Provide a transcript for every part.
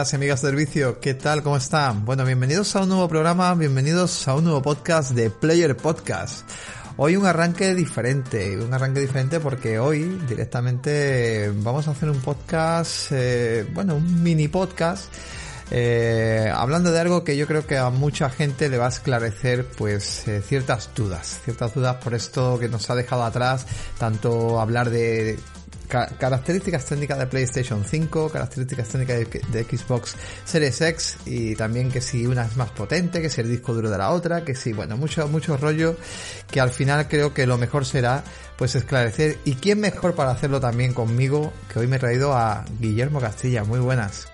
amigas y amigas del vicio, ¿qué tal? ¿Cómo están? Bueno, bienvenidos a un nuevo programa, bienvenidos a un nuevo podcast de Player Podcast. Hoy un arranque diferente, un arranque diferente porque hoy directamente vamos a hacer un podcast, eh, bueno, un mini podcast, eh, hablando de algo que yo creo que a mucha gente le va a esclarecer pues eh, ciertas dudas, ciertas dudas por esto que nos ha dejado atrás, tanto hablar de características técnicas de PlayStation 5, características técnicas de, Xbox Series X y también que si una es más potente, que si el disco duro de la otra, que si, bueno, mucho, mucho rollo que al final creo que lo mejor será pues esclarecer y quién mejor para hacerlo también conmigo que hoy me he traído a Guillermo Castilla. Muy buenas.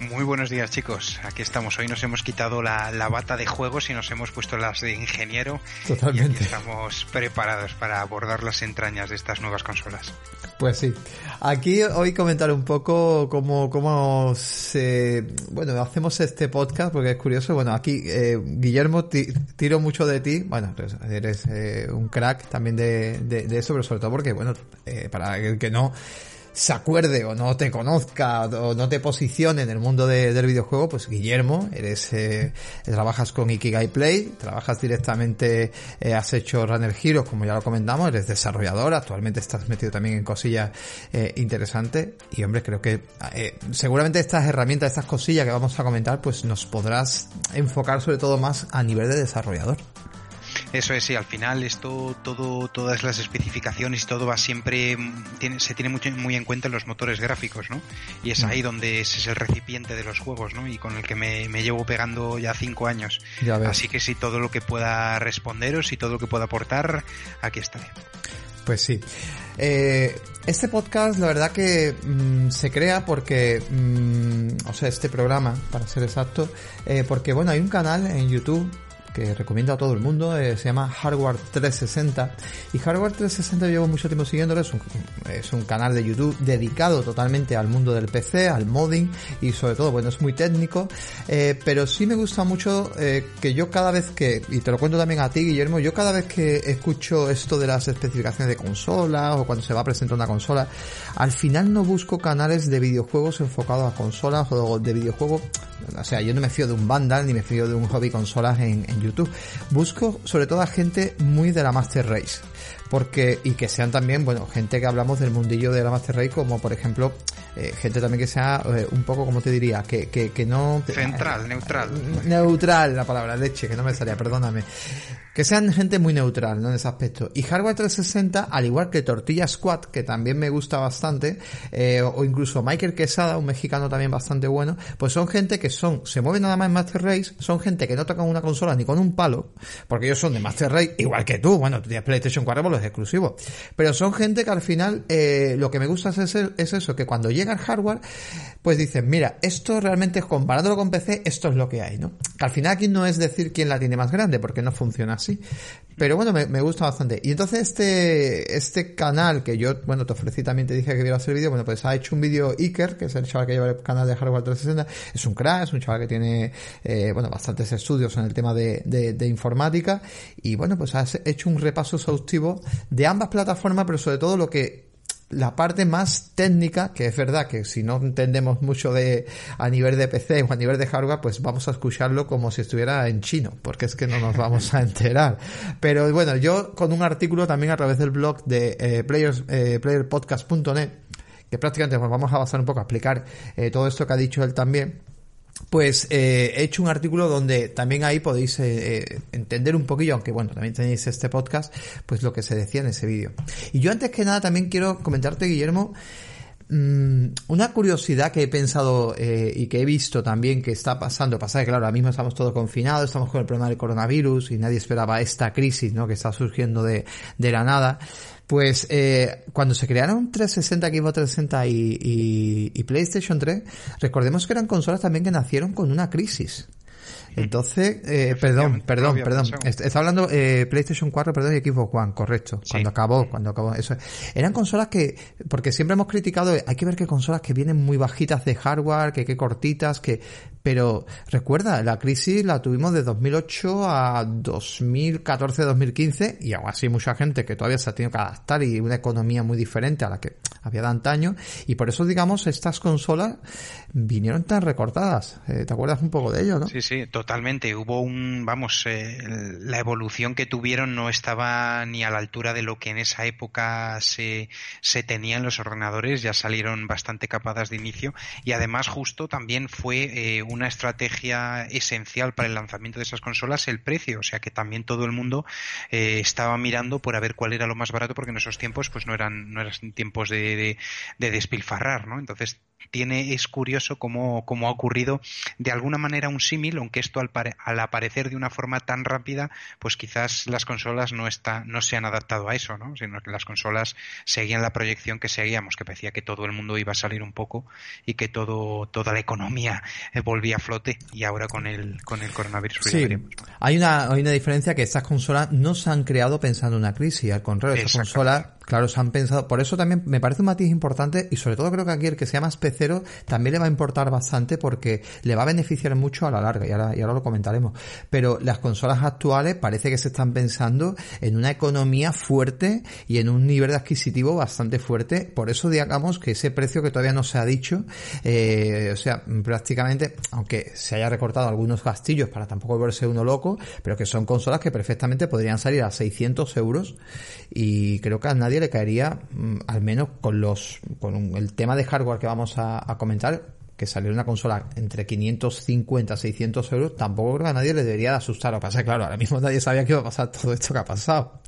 Muy buenos días chicos, aquí estamos. Hoy nos hemos quitado la, bata de juegos y nos hemos puesto las de ingeniero. Totalmente. Y estamos preparados para abordar las entrañas de estas nuevas consolas. Pues sí. Aquí hoy comentar un poco cómo, cómo se... Bueno, hacemos este podcast porque es curioso. Bueno, aquí eh, Guillermo tiro mucho de ti. Bueno, eres eh, un crack también de, de, eso, pero sobre todo porque, bueno, eh, para el que no se acuerde o no te conozca o no te posicione en el mundo del videojuego, pues Guillermo, eres eh, trabajas con Ikigai Play, trabajas directamente, eh, has hecho Runner Heroes, como ya lo comentamos, eres desarrollador, actualmente estás metido también en cosillas eh, interesantes y hombre, creo que eh, seguramente estas herramientas, estas cosillas que vamos a comentar, pues nos podrás enfocar sobre todo más a nivel de desarrollador. Eso es, sí, al final esto, todo, todas las especificaciones y todo va siempre, tiene, se tiene mucho, muy en cuenta en los motores gráficos, ¿no? Y es mm. ahí donde ese es el recipiente de los juegos, ¿no? Y con el que me, llevo pegando ya cinco años. Así que sí, todo lo que pueda responderos y todo lo que pueda aportar, aquí estaré. Pues sí. Eh, este podcast, la verdad que mm, se crea porque, mm, o sea, este programa, para ser exacto, eh, porque bueno, hay un canal en YouTube que recomiendo a todo el mundo, eh, se llama Hardware 360 y Hardware 360 llevo mucho tiempo siguiéndolo, es un, canal de YouTube dedicado totalmente al mundo del PC, al modding y sobre todo, bueno, es muy técnico, eh, pero sí me gusta mucho eh, que yo cada vez que, y te lo cuento también a ti Guillermo, yo cada vez que escucho esto de las especificaciones de consolas o cuando se va a presentar una consola, al final no busco canales de videojuegos enfocados a consolas o de videojuegos, o sea, yo no me fío de un Vandal ni me fío de un hobby consolas en, en YouTube YouTube. Busco sobre todo a gente muy de la Master Race. Porque, y que sean también, bueno, gente que hablamos del mundillo de la Master Race, como por ejemplo, eh, gente también que sea eh, un poco, como te diría, que, que, que no... Central, neutral. Neutral, la palabra leche, que no me salía, perdóname que sean gente muy neutral en ese aspecto. Y Hardware 360, al igual que Tortilla Squad, que también me gusta bastante, eh, o incluso Michael Quesada, un mexicano también bastante bueno, pues son gente que son, se mueven nada más en Master Race, son gente que no tocan una consola ni con un palo, porque ellos son de Master Race, igual que tú, bueno, tú tienes PlayStation 4 por los exclusivos, pero son gente que al final, eh, lo que me gusta es, es eso, que cuando llega el hardware, pues dicen, mira, esto realmente comparándolo con PC, esto es lo que hay, ¿no? Que al final aquí no es decir quién la tiene más grande, porque no funciona así. Pero bueno, me, gusta bastante. Y entonces este, este canal que yo, bueno, te ofrecí también, te dije que viera el vídeo, bueno, pues ha hecho un vídeo Iker, que es el chaval que lleva el canal de Hardware 360. Es un crack, es un chaval que tiene, eh, bueno, bastantes estudios en el tema de, de, informática. Y bueno, pues ha hecho un repaso exhaustivo de ambas plataformas, pero sobre todo lo que la parte más técnica, que es verdad que si no entendemos mucho de a nivel de PC o a nivel de hardware, pues vamos a escucharlo como si estuviera en chino, porque es que no nos vamos a enterar. Pero bueno, yo con un artículo también a través del blog de eh, players, eh, playerpodcast.net, que prácticamente nos vamos a basar un poco a explicar eh, todo esto que ha dicho él también pues eh, he hecho un artículo donde también ahí podéis eh, eh, entender un poquillo, aunque bueno, también tenéis este podcast, pues lo que se decía en ese vídeo. Y yo antes que nada también quiero comentarte, Guillermo, mm, una curiosidad que he pensado y que he visto también que está pasando, pasa que claro, ahora mismo estamos todos confinados, estamos con el problema del coronavirus y nadie esperaba esta crisis, ¿no? Que está surgiendo de, de la nada. Pues eh, cuando se crearon 360, Xbox 360 y, y, PlayStation 3, recordemos que eran consolas también que nacieron con una crisis. Entonces, eh, perdón, perdón, perdón. Está hablando eh, PlayStation 4, perdón, y Xbox One, correcto. Cuando acabó, cuando acabó. Eso. Eran consolas que, porque siempre hemos criticado, hay que ver que consolas que vienen muy bajitas de hardware, que, que cortitas, que, pero recuerda, la crisis la tuvimos de 2008 a 2014-2015 y aún así mucha gente que todavía se ha tenido que adaptar y una economía muy diferente a la que había de antaño y por eso digamos estas consolas vinieron tan recortadas. Eh, ¿Te acuerdas un poco de ello, no? Sí, sí, totalmente. Hubo un, vamos, eh, la evolución que tuvieron no estaba ni a la altura de lo que en esa época se, se tenía en los ordenadores, ya salieron bastante capadas de inicio y además justo también fue eh, una estrategia esencial para el lanzamiento de esas consolas el precio, o sea que también todo el mundo eh, estaba mirando por a ver cuál era lo más barato porque en esos tiempos pues no eran no eran tiempos de, de, de despilfarrar, ¿no? Entonces tiene, es curioso cómo, cómo ha ocurrido de alguna manera un símil, aunque esto al, al, aparecer de una forma tan rápida, pues quizás las consolas no, está, no se han adaptado a eso, ¿no? sino que las consolas seguían la proyección que seguíamos, que parecía que todo el mundo iba a salir un poco y que todo, toda la economía eh, volvía a flote y ahora con el, con el coronavirus. Sí, hay una, hay una diferencia que estas consolas no se han creado pensando en una crisis, al contrario, estas consolas Claro, se han pensado. Por eso también me parece un matiz importante y sobre todo creo que aquí el que sea más pecero también le va a importar bastante porque le va a beneficiar mucho a la larga y ahora, y ahora lo comentaremos. Pero las consolas actuales parece que se están pensando en una economía fuerte y en un nivel de adquisitivo bastante fuerte. Por eso digamos que ese precio que todavía no se ha dicho, eh, o sea, prácticamente, aunque se haya recortado algunos gastillos para tampoco verse uno loco, pero que son consolas que perfectamente podrían salir a 600 euros y creo que a nadie le caería, mm, al menos con los con el tema de hardware que vamos a comentar, que saliera una consola entre 550 600 euros, tampoco creo que a nadie le debería de asustar. Lo que pasa claro, ahora mismo nadie sabía que iba a pasar todo esto que ha pasado.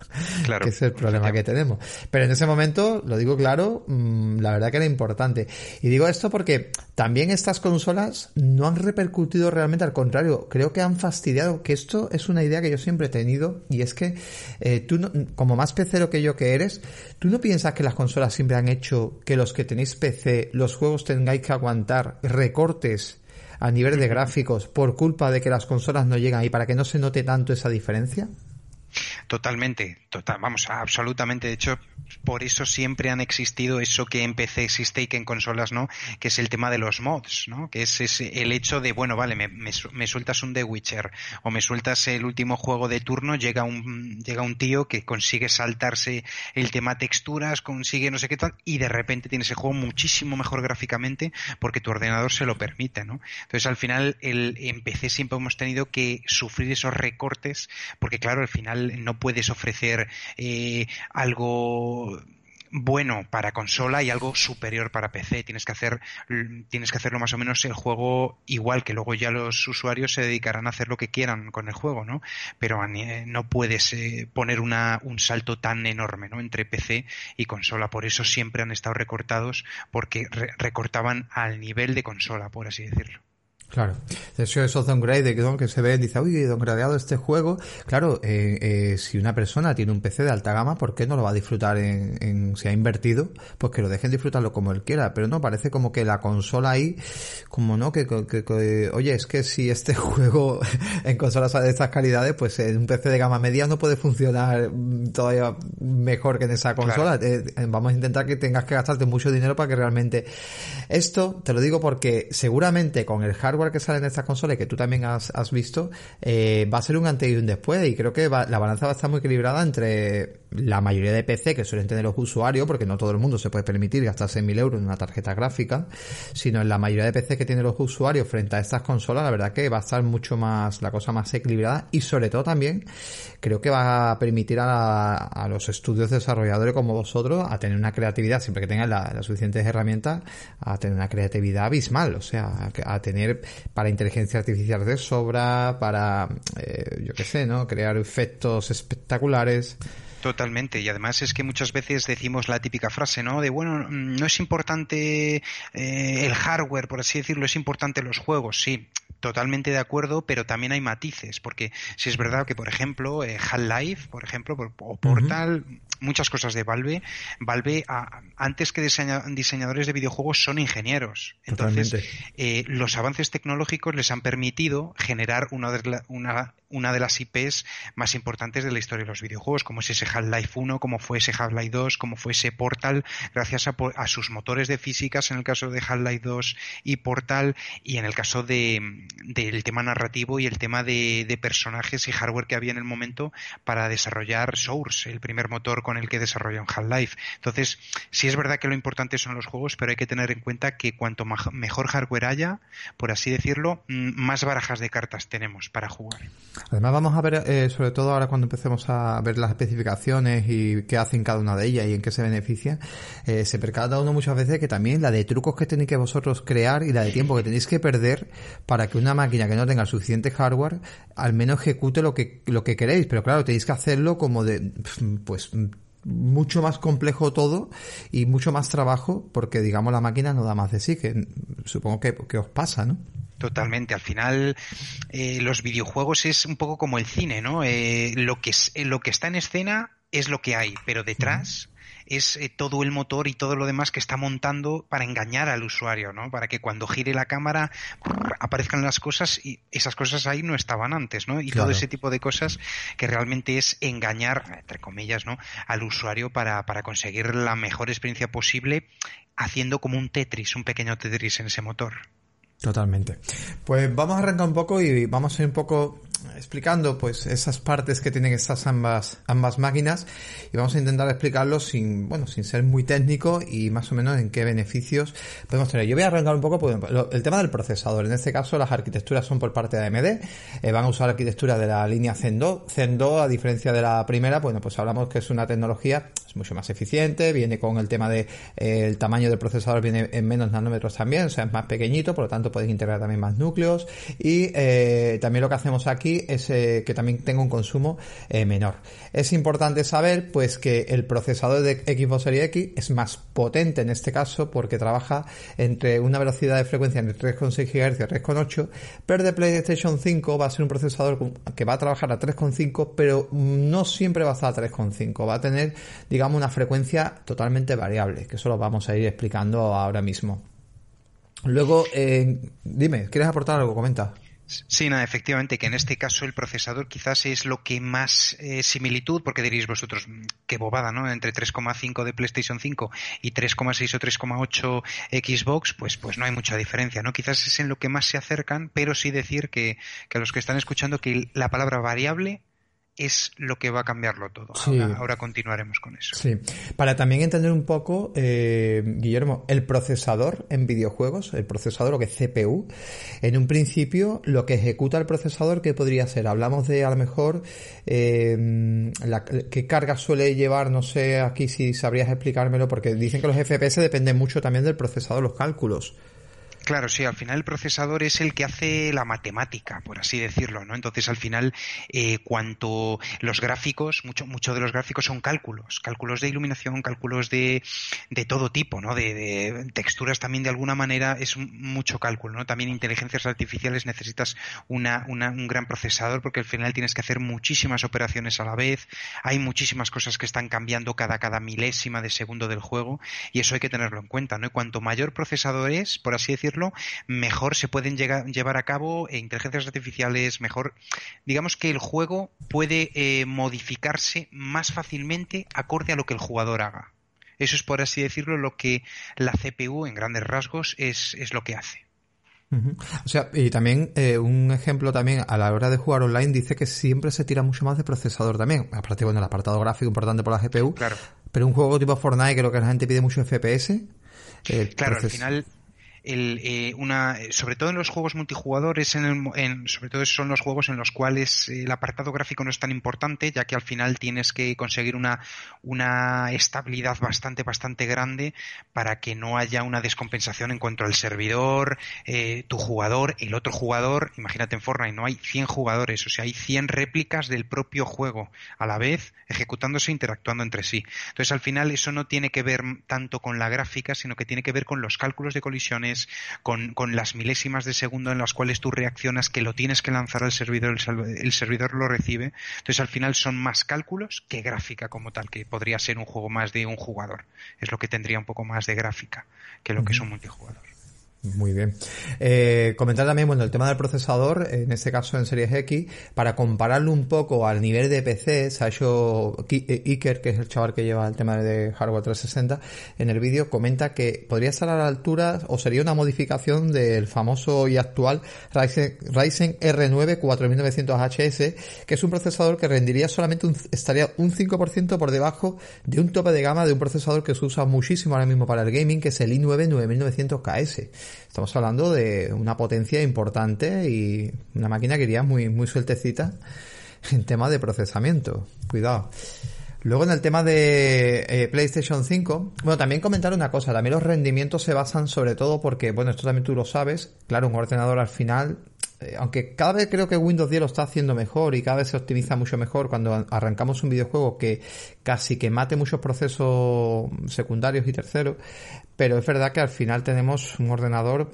Claro. que es el problema que tenemos. Pero en ese momento, lo digo claro, mm, la verdad que era importante. Y digo esto porque también estas consolas no han repercutido realmente, al contrario, creo que han fastidiado, que esto es una idea que yo siempre he tenido, y es que eh, tú, como más pecero que yo que eres, ¿tú no piensas que las consolas siempre han hecho que los que tenéis PC, los juegos tengáis que aguantar recortes a nivel de gráficos por culpa de que las consolas no llegan y para que no se note tanto esa diferencia? Totalmente, total, vamos, absolutamente. De hecho, por eso siempre han existido eso que en PC existe y que en consolas no, que es el tema de los mods, ¿no? Que es, el hecho de, bueno, vale, me, me, sueltas un The Witcher o me sueltas el último juego de turno, llega un, llega un tío que consigue saltarse el tema texturas, consigue no sé qué tal, y de repente tiene ese juego muchísimo mejor gráficamente porque tu ordenador se lo permite, ¿no? Entonces, al final, el, en PC siempre hemos tenido que sufrir esos recortes porque, claro, al final no puedes ofrecer eh, algo bueno para consola y algo superior para PC. Tienes que hacer, tienes que hacerlo más o menos el juego igual que luego ya los usuarios se dedicarán a hacer lo que quieran con el juego, ¿no? Pero no puedes eh, poner una, un salto tan enorme, ¿no? Entre PC y consola. Por eso siempre han estado recortados porque recortaban al nivel de consola, por así decirlo. Claro, de hecho esos downgrade que se ven, dice, uy, downgradeado este juego. Claro, eh, eh, si una persona tiene un PC de alta gama, ¿por qué no lo va a disfrutar en, en, si ha invertido? Pues que lo dejen disfrutarlo como él quiera. Pero no, parece como que la consola ahí, como no, que, que, oye, es que si este juego en consolas de estas calidades, pues en un PC de gama media no puede funcionar todavía mejor que en esa consola. Eh, vamos a intentar que tengas que gastarte mucho dinero para que realmente... Esto, te lo digo porque seguramente con el hardware que sale en estas consolas que tú también has, visto, eh, va a ser un antes y un después y creo que la balanza va a estar muy equilibrada entre la mayoría de PC que suelen tener los usuarios, porque no todo el mundo se puede permitir gastar 6.000 euros en una tarjeta gráfica, sino en la mayoría de PC que tienen los usuarios frente a estas consolas, la verdad que va a estar mucho más, la cosa más equilibrada y sobre todo también creo que va a permitir a, a los estudios desarrolladores como vosotros a tener una creatividad, siempre que tengan las suficientes herramientas, a tener una creatividad abismal, o sea, a, tener para inteligencia artificial de sobra, para, eh, yo qué sé, ¿no? Crear efectos espectaculares. Totalmente, y además es que muchas veces decimos la típica frase, ¿no? De bueno, no es importante eh, el hardware, por así decirlo, es importante los juegos, sí, totalmente de acuerdo, pero también hay matices, porque si es verdad que, por ejemplo, eh, Half-Life, por ejemplo, o Portal, muchas cosas de Valve, Valve antes que diseñadores de videojuegos son ingenieros. Entonces, eh, los avances tecnológicos les han permitido generar una de, una, una de las IPs más importantes de la historia de los videojuegos, como es ese Half-Life 1, como fue ese Half-Life 2, como fue ese Portal, gracias a, sus motores de físicas en el caso de Half-Life 2 y Portal, y en el caso de, del tema narrativo y el tema de, de, personajes y hardware que había en el momento para desarrollar Source, el primer motor con el que desarrolló Half-Life. Entonces, sí es verdad que lo importante son los juegos, pero hay que tener en cuenta que cuanto mejor hardware haya, por así decirlo, mm, más barajas de cartas tenemos para jugar. Además vamos a ver, eh, sobre todo ahora cuando empecemos a ver las especificaciones y qué hacen cada una de ellas y en qué se beneficia, eh, se percata uno muchas veces que también la de trucos que tenéis que vosotros crear y la de tiempo que tenéis que perder para que una máquina que no tenga suficiente hardware al menos ejecute lo que, lo que queréis. Pero claro, tenéis que hacerlo como de, pues mucho más complejo todo y mucho más trabajo porque digamos la máquina no da más de sí que supongo que, que os pasa ¿no? Totalmente. Al final, eh, los videojuegos es un poco como el cine, ¿no? Eh, lo, que es, lo que está en escena es lo que hay, pero detrás es eh, todo el motor y todo lo demás que está montando para engañar al usuario, ¿no? Para que cuando gire la cámara aparezcan las cosas y esas cosas ahí no estaban antes, ¿no? Y todo ese tipo de cosas que realmente es engañar, entre comillas, ¿no? Al usuario para, para conseguir la mejor experiencia posible haciendo como un Tetris, un pequeño Tetris en ese motor. Totalmente. Pues vamos a arrancar un poco y vamos a ir un poco explicando pues esas partes que tienen estas ambas ambas máquinas. Y vamos a intentar explicarlo sin bueno sin ser muy técnico y más o menos en qué beneficios podemos tener. Yo voy a arrancar un poco pues, el tema del procesador. En este caso las arquitecturas son por parte de AMD eh, van a usar arquitectura de la línea Zen 2 Zen 2 a diferencia de la primera bueno pues hablamos que es una tecnología es mucho más eficiente viene con el tema de eh, el tamaño del procesador viene en menos nanómetros también o sea es más pequeñito por lo tanto pueden integrar también más núcleos. Y eh, también lo que hacemos aquí es que también tenga un consumo eh, menor. Es importante saber pues que el procesador de Xbox Series X es más potente en este caso porque trabaja entre una velocidad de frecuencia entre 3,6 GHz y 3,8, pero de PlayStation 5 va a ser un procesador que va a trabajar a 3,5, pero no siempre va a estar a 3,5, va a tener digamos una frecuencia totalmente variable, que eso lo vamos a ir explicando ahora mismo. Luego, eh, dime, ¿quieres aportar algo? Comenta. Sí, nada, efectivamente, que en este caso el procesador quizás es lo que más eh, similitud, porque diréis vosotros, mm, qué bobada, ¿no? Entre 3,5 de PlayStation 5 y 3,6 o 3,8 Xbox, pues, pues no hay mucha diferencia, ¿no? Quizás es en lo que más se acercan, pero sí decir que, que a los que están escuchando que la palabra variable es lo que va a cambiarlo todo. Ahora, continuaremos con eso. Sí, para también entender un poco, eh, Guillermo, el procesador en videojuegos, el procesador, lo que es CPU, en un principio lo que ejecuta el procesador, ¿qué podría ser? Hablamos de a lo mejor eh, qué carga suele llevar, no sé aquí si sabrías explicármelo, porque dicen que los FPS dependen mucho también del procesador, los cálculos. Claro, sí, al final el procesador es el que hace la matemática, por así decirlo, ¿no? Entonces, al final, eh, cuanto los gráficos, mucho, mucho de los gráficos son cálculos, cálculos de iluminación, cálculos de, de todo tipo, ¿no? De, texturas también de alguna manera es mucho cálculo, ¿no? También inteligencias artificiales necesitas una, un gran procesador porque al final tienes que hacer muchísimas operaciones a la vez, hay muchísimas cosas que están cambiando cada, cada milésima de segundo del juego y eso hay que tenerlo en cuenta, ¿no? Cuanto mayor procesador es, por así decirlo, mejor se pueden llevar a cabo inteligencias artificiales, mejor, digamos que el juego puede eh, modificarse más fácilmente acorde a lo que el jugador haga. Eso es, por así decirlo, lo que la CPU, en grandes rasgos, es, es lo que hace. O sea, y también eh, un ejemplo también a la hora de jugar online dice que siempre se tira mucho más de procesador también. Aparte, bueno, el apartado gráfico importante por la GPU. Claro. Pero un juego tipo Fortnite, creo que la gente pide mucho FPS. claro, al final el, eh, una, sobre todo en los juegos multijugadores, en, el, en sobre todo son los juegos en los cuales el apartado gráfico no es tan importante, ya que al final tienes que conseguir una, una estabilidad bastante, bastante grande para que no haya una descompensación en cuanto al servidor, eh, tu jugador, el otro jugador. Imagínate en Fortnite, no hay 100 jugadores, o sea, hay 100 réplicas del propio juego a la vez ejecutándose e interactuando entre sí. Entonces, al final, eso no tiene que ver tanto con la gráfica, sino que tiene que ver con los cálculos de colisiones con, con, las milésimas de segundo en las cuales tú reaccionas, que lo tienes que lanzar al servidor, el, servidor lo recibe. Entonces al final son más cálculos que gráfica como tal, que podría ser un juego más de un jugador. Es lo que tendría un poco más de gráfica que lo que es un multijugador. Muy bien. Eh, comentar también, bueno, el tema del procesador, en este caso en Series X, para compararlo un poco al nivel de PC, se ha hecho eh, Iker, que es el chaval que lleva el tema de hardware 360, en el vídeo comenta que podría estar a la altura, o sería una modificación del famoso y actual Ryzen, Ryzen R9 4900HS, que es un procesador que rendiría solamente un, estaría un 5% por debajo de un tope de gama de un procesador que se usa muchísimo ahora mismo para el gaming, que es el i9 9900KS. Estamos hablando de una potencia importante y una máquina que iría muy, muy sueltecita en tema de procesamiento. Cuidado. Luego en el tema de eh, PlayStation 5, bueno, también comentar una cosa, también los rendimientos se basan sobre todo porque, bueno, esto también tú lo sabes, claro, un ordenador al final, aunque cada vez creo que Windows 10 lo está haciendo mejor y cada vez se optimiza mucho mejor cuando arrancamos un videojuego que casi que mate muchos procesos secundarios y terceros, pero es verdad que al final tenemos un ordenador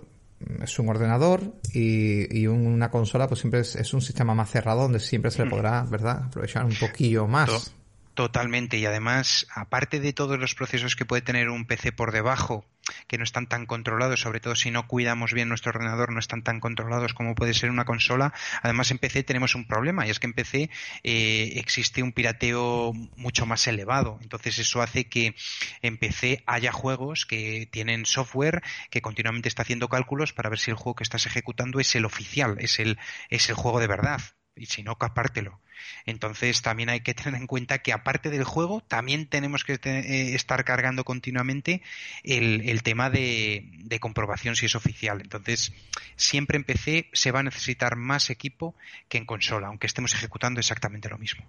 es un ordenador y, una consola pues siempre es, un sistema más cerrado donde siempre se le podrá, ¿verdad?, aprovechar un poquillo más. Totalmente. Y además, aparte de todos los procesos que puede tener un PC por debajo, que no están tan controlados, sobre todo si no cuidamos bien nuestro ordenador, no están tan controlados como puede ser una consola. Además, en PC tenemos un problema, y es que en PC eh, existe un pirateo mucho más elevado. Entonces, eso hace que en PC haya juegos que tienen software que continuamente está haciendo cálculos para ver si el juego que estás ejecutando es el oficial, es el, es el juego de verdad y si no, capártelo. Entonces también hay que tener en cuenta que aparte del juego, también tenemos que eh, estar cargando continuamente el, tema de, de, comprobación si es oficial. Entonces, siempre en PC se va a necesitar más equipo que en consola, aunque estemos ejecutando exactamente lo mismo.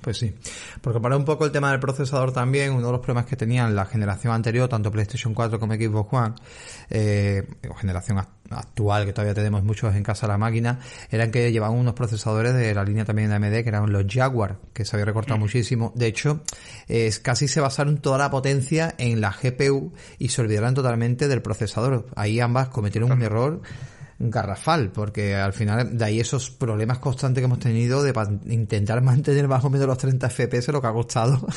Pues sí, porque para un poco el tema del procesador también, uno de los problemas que tenían la generación anterior, tanto PlayStation 4 como Xbox One, eh, o generación actual, que todavía tenemos muchos en casa la máquina, eran que llevaban unos procesadores de la línea también de AMD, que eran los Jaguar, que se había recortado mm. muchísimo. De hecho, es, casi se basaron toda la potencia en la GPU y se olvidaron totalmente del procesador. Ahí ambas cometieron un error garrafal, porque al final de ahí esos problemas constantes que hemos tenido de intentar mantener más o menos los 30 FPS lo que ha costado.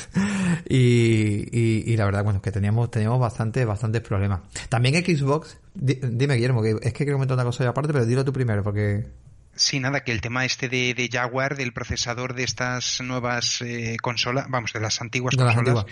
Y, y, la verdad bueno que teníamos teníamos bastante bastantes problemas. También Xbox dime Guillermo que es que quiero comentar una cosa ya aparte pero dilo tú primero porque Sí, nada, que el tema este de, Jaguar, del procesador de estas nuevas eh, consolas, vamos, de las antiguas consolas,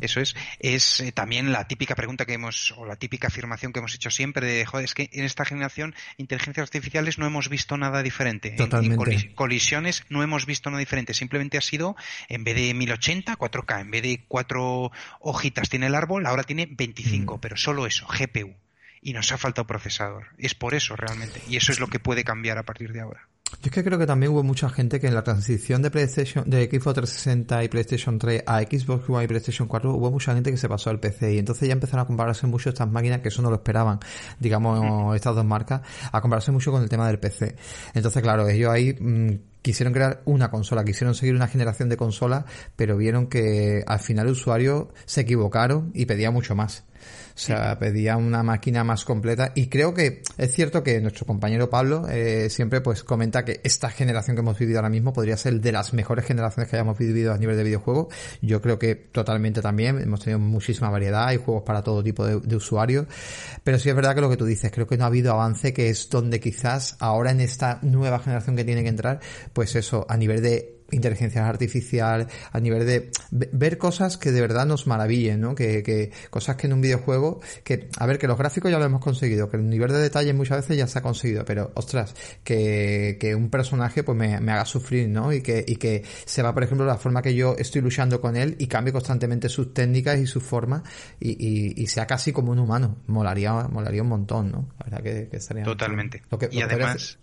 eso es, es eh, también la típica pregunta que hemos, o la típica afirmación que hemos hecho siempre de, joder, es que en esta generación inteligencias artificiales no hemos visto nada diferente. Totalmente. En, colisiones no hemos visto nada diferente. Simplemente ha sido, en vez de 1080, 4K, en vez de cuatro hojitas tiene el árbol, ahora tiene 25, pero solo eso, GPU y nos ha faltado procesador. Es por eso realmente. Y eso es lo que puede cambiar a partir de ahora. Yo es que creo que también hubo mucha gente que en la transición de PlayStation, de Xbox 360 y PlayStation 3 a Xbox One y PlayStation 4, hubo mucha gente que se pasó al PC y entonces ya empezaron a compararse mucho estas máquinas que eso no lo esperaban, digamos, estas dos marcas, a compararse mucho con el tema del PC. Entonces, claro, ellos ahí mm, quisieron crear una consola, quisieron seguir una generación de consolas, pero vieron que al final el usuario se equivocaron y pedía mucho más. O sea, pedía una máquina más completa y creo que es cierto que nuestro compañero Pablo eh, siempre pues comenta que esta generación que hemos vivido ahora mismo podría ser de las mejores generaciones que hayamos vivido a nivel de videojuegos. Yo creo que totalmente también. Hemos tenido muchísima variedad, hay juegos para todo tipo de, de usuarios. Pero sí es verdad que lo que tú dices, creo que no ha habido avance, que es donde quizás ahora en esta nueva generación que tiene que entrar, pues eso, a nivel de inteligencia artificial, a nivel de ver cosas que de verdad nos maravillen, ¿no? Que, que cosas que en un videojuego, que, a ver, que los gráficos ya lo hemos conseguido, que el nivel de detalle muchas veces ya se ha conseguido, pero ostras, que, que un personaje pues me, me haga sufrir, ¿no? Y que, y que se va, por ejemplo, la forma que yo estoy luchando con él y cambie constantemente sus técnicas y sus formas y, y, y sea casi como un humano. Molaría, molaría un montón, ¿no? La verdad que, que sería Totalmente. Lo que, y además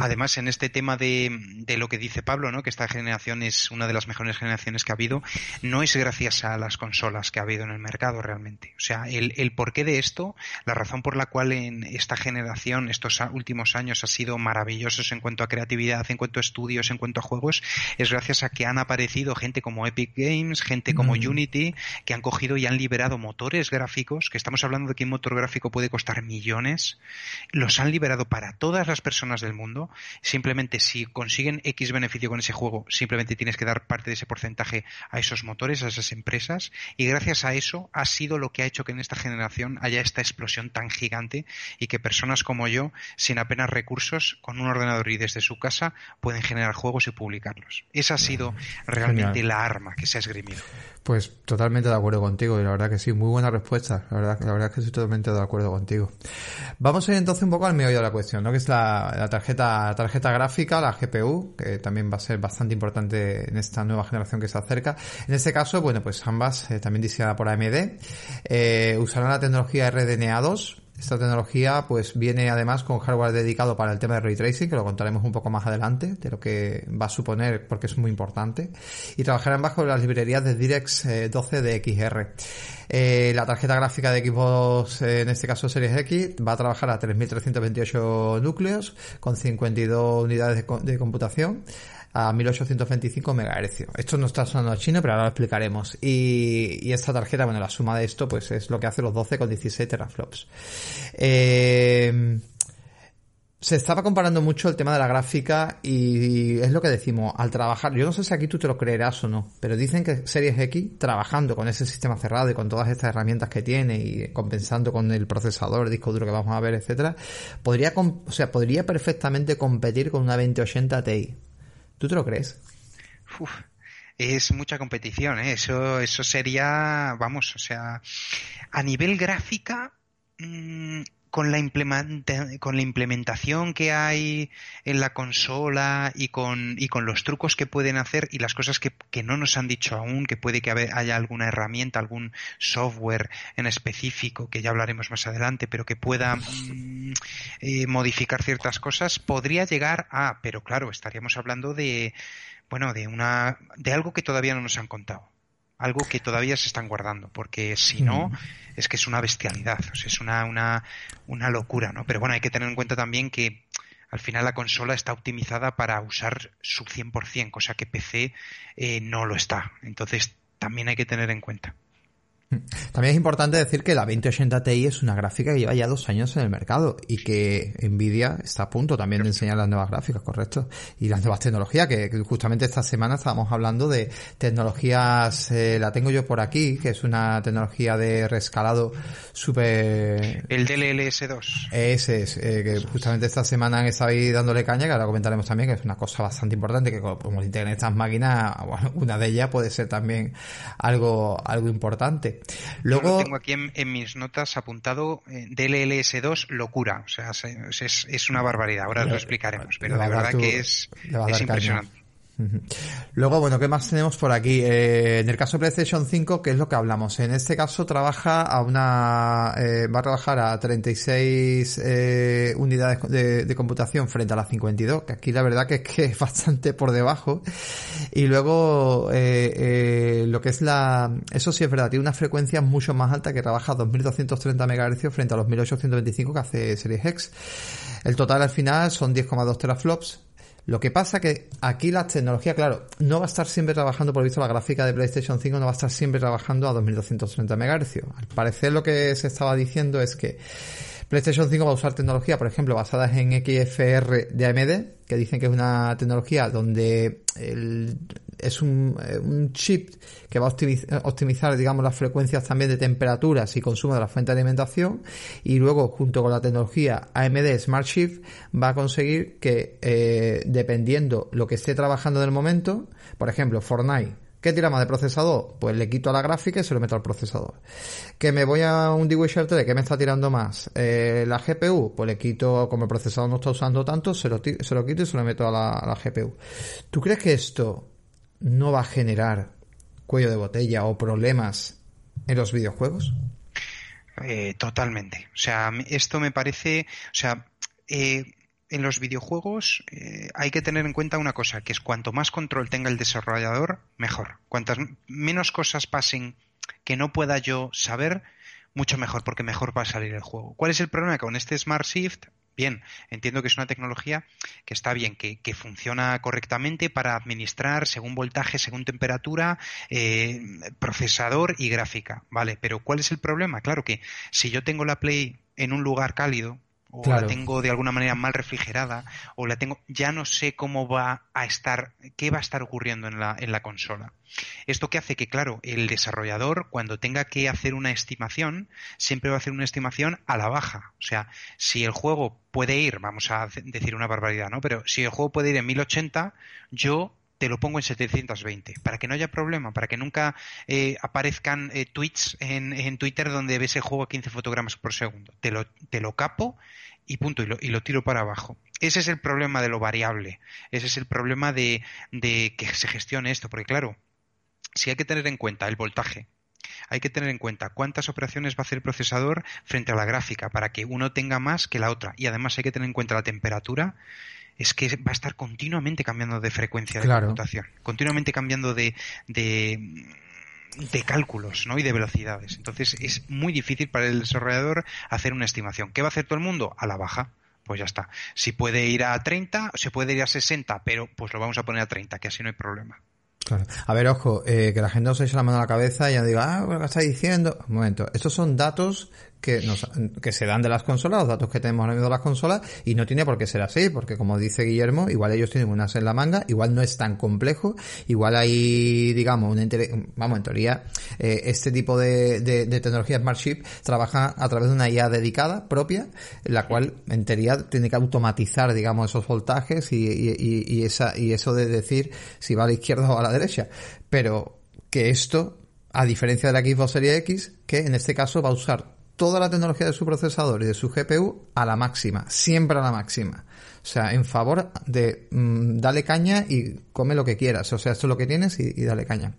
Además, en este tema de, de, lo que dice Pablo, ¿no? que esta generación es una de las mejores generaciones que ha habido, no es gracias a las consolas que ha habido en el mercado realmente. O sea, el, el porqué de esto, la razón por la cual en esta generación, estos últimos años, ha sido maravillosos en cuanto a creatividad, en cuanto a estudios, en cuanto a juegos, es gracias a que han aparecido gente como Epic Games, gente como mm. Unity, que han cogido y han liberado motores gráficos, que estamos hablando de que un motor gráfico puede costar millones, los han liberado para todas las personas del mundo Simplemente si consiguen X beneficio con ese juego, simplemente tienes que dar parte de ese porcentaje a esos motores, a esas empresas. Y gracias a eso ha sido lo que ha hecho que en esta generación haya esta explosión tan gigante y que personas como yo, sin apenas recursos, con un ordenador y desde su casa, pueden generar juegos y publicarlos. Esa ha sido realmente la arma que se ha esgrimido. Pues totalmente de acuerdo contigo y la verdad que sí, muy buena respuesta. La verdad, la verdad que estoy totalmente de acuerdo contigo. Vamos a ir entonces un poco al meollo de la cuestión, ¿no? Que es la, tarjeta, tarjeta gráfica, la GPU, que también va a ser bastante importante en esta nueva generación que se acerca. En este caso, bueno, pues ambas, eh, también diseñada por AMD, eh, usarán la tecnología RDNA 2, esta tecnología pues viene además con hardware dedicado para el tema de ray tracing, que lo contaremos un poco más adelante, de lo que va a suponer porque es muy importante. Y trabajarán bajo las librerías de DirectX 12 de XR. Eh, la tarjeta gráfica de Xbox, eh, en este caso Series X, va a trabajar a 3.328 núcleos con 52 unidades de, de computación a 1825 MHz. Esto no está sonando a chino, pero ahora lo explicaremos. Y, esta tarjeta, bueno, la suma de esto, pues es lo que hace los 12 con 16 teraflops. Eh, se estaba comparando mucho el tema de la gráfica y, es lo que decimos, al trabajar, yo no sé si aquí tú te lo creerás o no, pero dicen que Series X, trabajando con ese sistema cerrado y con todas estas herramientas que tiene y compensando con el procesador, el disco duro que vamos a ver, etcétera, podría, o sea, podría perfectamente competir con una 2080 Ti. ¿Tú te lo crees? es mucha competición, ¿eh? Eso, eso sería, vamos, o sea, a nivel gráfica, mm, con la, con la implementación que hay en la consola y con, y con los trucos que pueden hacer y las cosas que, que no nos han dicho aún, que puede que haya alguna herramienta, algún software en específico, que ya hablaremos más adelante, pero que pueda mm, eh, modificar ciertas cosas, podría llegar a, pero claro, estaríamos hablando de, bueno, de una, de algo que todavía no nos han contado algo que todavía se están guardando, porque si no, mm. es que es una bestialidad, o sea, es una, una, una locura, ¿no? Pero bueno, hay que tener en cuenta también que al final la consola está optimizada para usar su 100%, cosa que PC eh, no lo está. Entonces, también hay que tener en cuenta. También es importante decir que la 2080 Ti es una gráfica que lleva ya dos años en el mercado y que Nvidia está a punto también de enseñar las nuevas gráficas, correcto, y las nuevas tecnologías, que, justamente esta semana estábamos hablando de tecnologías, eh, la tengo yo por aquí, que es una tecnología de rescalado súper... El DLLS2. Ese es, eh, que justamente esta semana han estado ahí dándole caña, que ahora comentaremos también, que es una cosa bastante importante, que como integren estas máquinas, una de ellas puede ser también algo, algo importante. Luego tengo aquí en, mis notas apuntado eh, DLLS2 locura, o sea, es, una barbaridad. Ahora lo explicaremos, pero la verdad que es, es impresionante. Luego, bueno, ¿qué más tenemos por aquí? Eh, en el caso de PlayStation 5, ¿qué es lo que hablamos? En este caso trabaja a una, eh, va a trabajar a 36 eh, unidades de, computación frente a las 52, que aquí la verdad que es que es bastante por debajo. Y luego, lo que es la, eso sí es verdad, tiene una frecuencia mucho más alta que trabaja a 2230 MHz frente a los 1825 que hace Series X. El total al final son 10,2 teraflops lo que pasa que aquí la tecnología, claro, no va a estar siempre trabajando, por visto la gráfica de PlayStation 5 no va a estar siempre trabajando a 2230 MHz. Al parecer lo que se estaba diciendo es que PlayStation 5 va a usar tecnología, por ejemplo, basadas en XFR de AMD, que dicen que es una tecnología donde es un, chip que va a optimizar, digamos, las frecuencias también de temperaturas y consumo de la fuente de alimentación. Y luego, junto con la tecnología AMD Smart Shift, va a conseguir que, eh, dependiendo lo que esté trabajando en el momento, por ejemplo, Fortnite, ¿Qué tira más de procesador? Pues le quito a la gráfica y se lo meto al procesador. ¿Que me voy a un DigiShare 3? ¿Qué me está tirando más? Eh, ¿La GPU? Pues le quito, como el procesador no está usando tanto, se lo, se lo quito y se lo meto a la, GPU. ¿Tú crees que esto no va a generar cuello de botella o problemas en los videojuegos? Eh, totalmente. O sea, esto me parece, o sea, eh, en los videojuegos eh, hay que tener en cuenta una cosa, que es cuanto más control tenga el desarrollador, mejor. Cuantas menos cosas pasen que no pueda yo saber, mucho mejor, porque mejor va a salir el juego. ¿Cuál es el problema? Con este Smart Shift, bien, entiendo que es una tecnología que está bien, que, funciona correctamente para administrar según voltaje, según temperatura, eh, procesador y gráfica, ¿vale? Pero ¿cuál es el problema? Claro que si yo tengo la Play en un lugar cálido, o la tengo de alguna manera mal refrigerada, o la tengo, ya no sé cómo va a estar, qué va a estar ocurriendo en la, en la consola. Esto que hace que, claro, el desarrollador, cuando tenga que hacer una estimación, siempre va a hacer una estimación a la baja. O sea, si el juego puede ir, vamos a decir una barbaridad, ¿no? Pero si el juego puede ir en 1080, yo te lo pongo en 720, para que no haya problema, para que nunca eh, aparezcan eh, tweets en, en, Twitter donde ves el juego a 15 fotogramas por segundo. Te lo, te lo capo y punto, y lo, y lo tiro para abajo. Ese es el problema de lo variable, ese es el problema de, de que se gestione esto, porque claro, si hay que tener en cuenta el voltaje, hay que tener en cuenta cuántas operaciones va a hacer el procesador frente a la gráfica para que uno tenga más que la otra. Y además hay que tener en cuenta la temperatura es que va a estar continuamente cambiando de frecuencia de computación, continuamente cambiando de, de, de cálculos ¿no? y de velocidades. Entonces es muy difícil para el desarrollador hacer una estimación. ¿Qué va a hacer todo el mundo? A la baja pues ya está. Si puede ir a 30, se puede ir a 60, pero pues lo vamos a poner a 30, que así no hay problema. Claro. A ver, ojo, eh, que la gente no se eche la mano a la cabeza y ya diga, ah, ¿qué está diciendo? Un momento, estos son datos que, nos, que se dan de las consolas, los datos que tenemos ahora mismo de las consolas, y no tiene por qué ser así, porque como dice Guillermo, igual ellos tienen unas en la manga, igual no es tan complejo, igual hay, digamos, una vamos, en teoría, eh, este tipo de, de, de, tecnología Smart Chip trabaja a través de una IA dedicada, propia, la cual en teoría tiene que automatizar, digamos, esos voltajes y, y, y, esa, y eso de decir si va a la izquierda o a la derecha. Pero que esto, a diferencia de la Xbox Series X, que en este caso va a usar toda la tecnología de su procesador y de su GPU a la máxima, siempre a la máxima. O sea, en favor de mm, dale caña y come lo que quieras. O sea, esto es lo que tienes y, dale caña.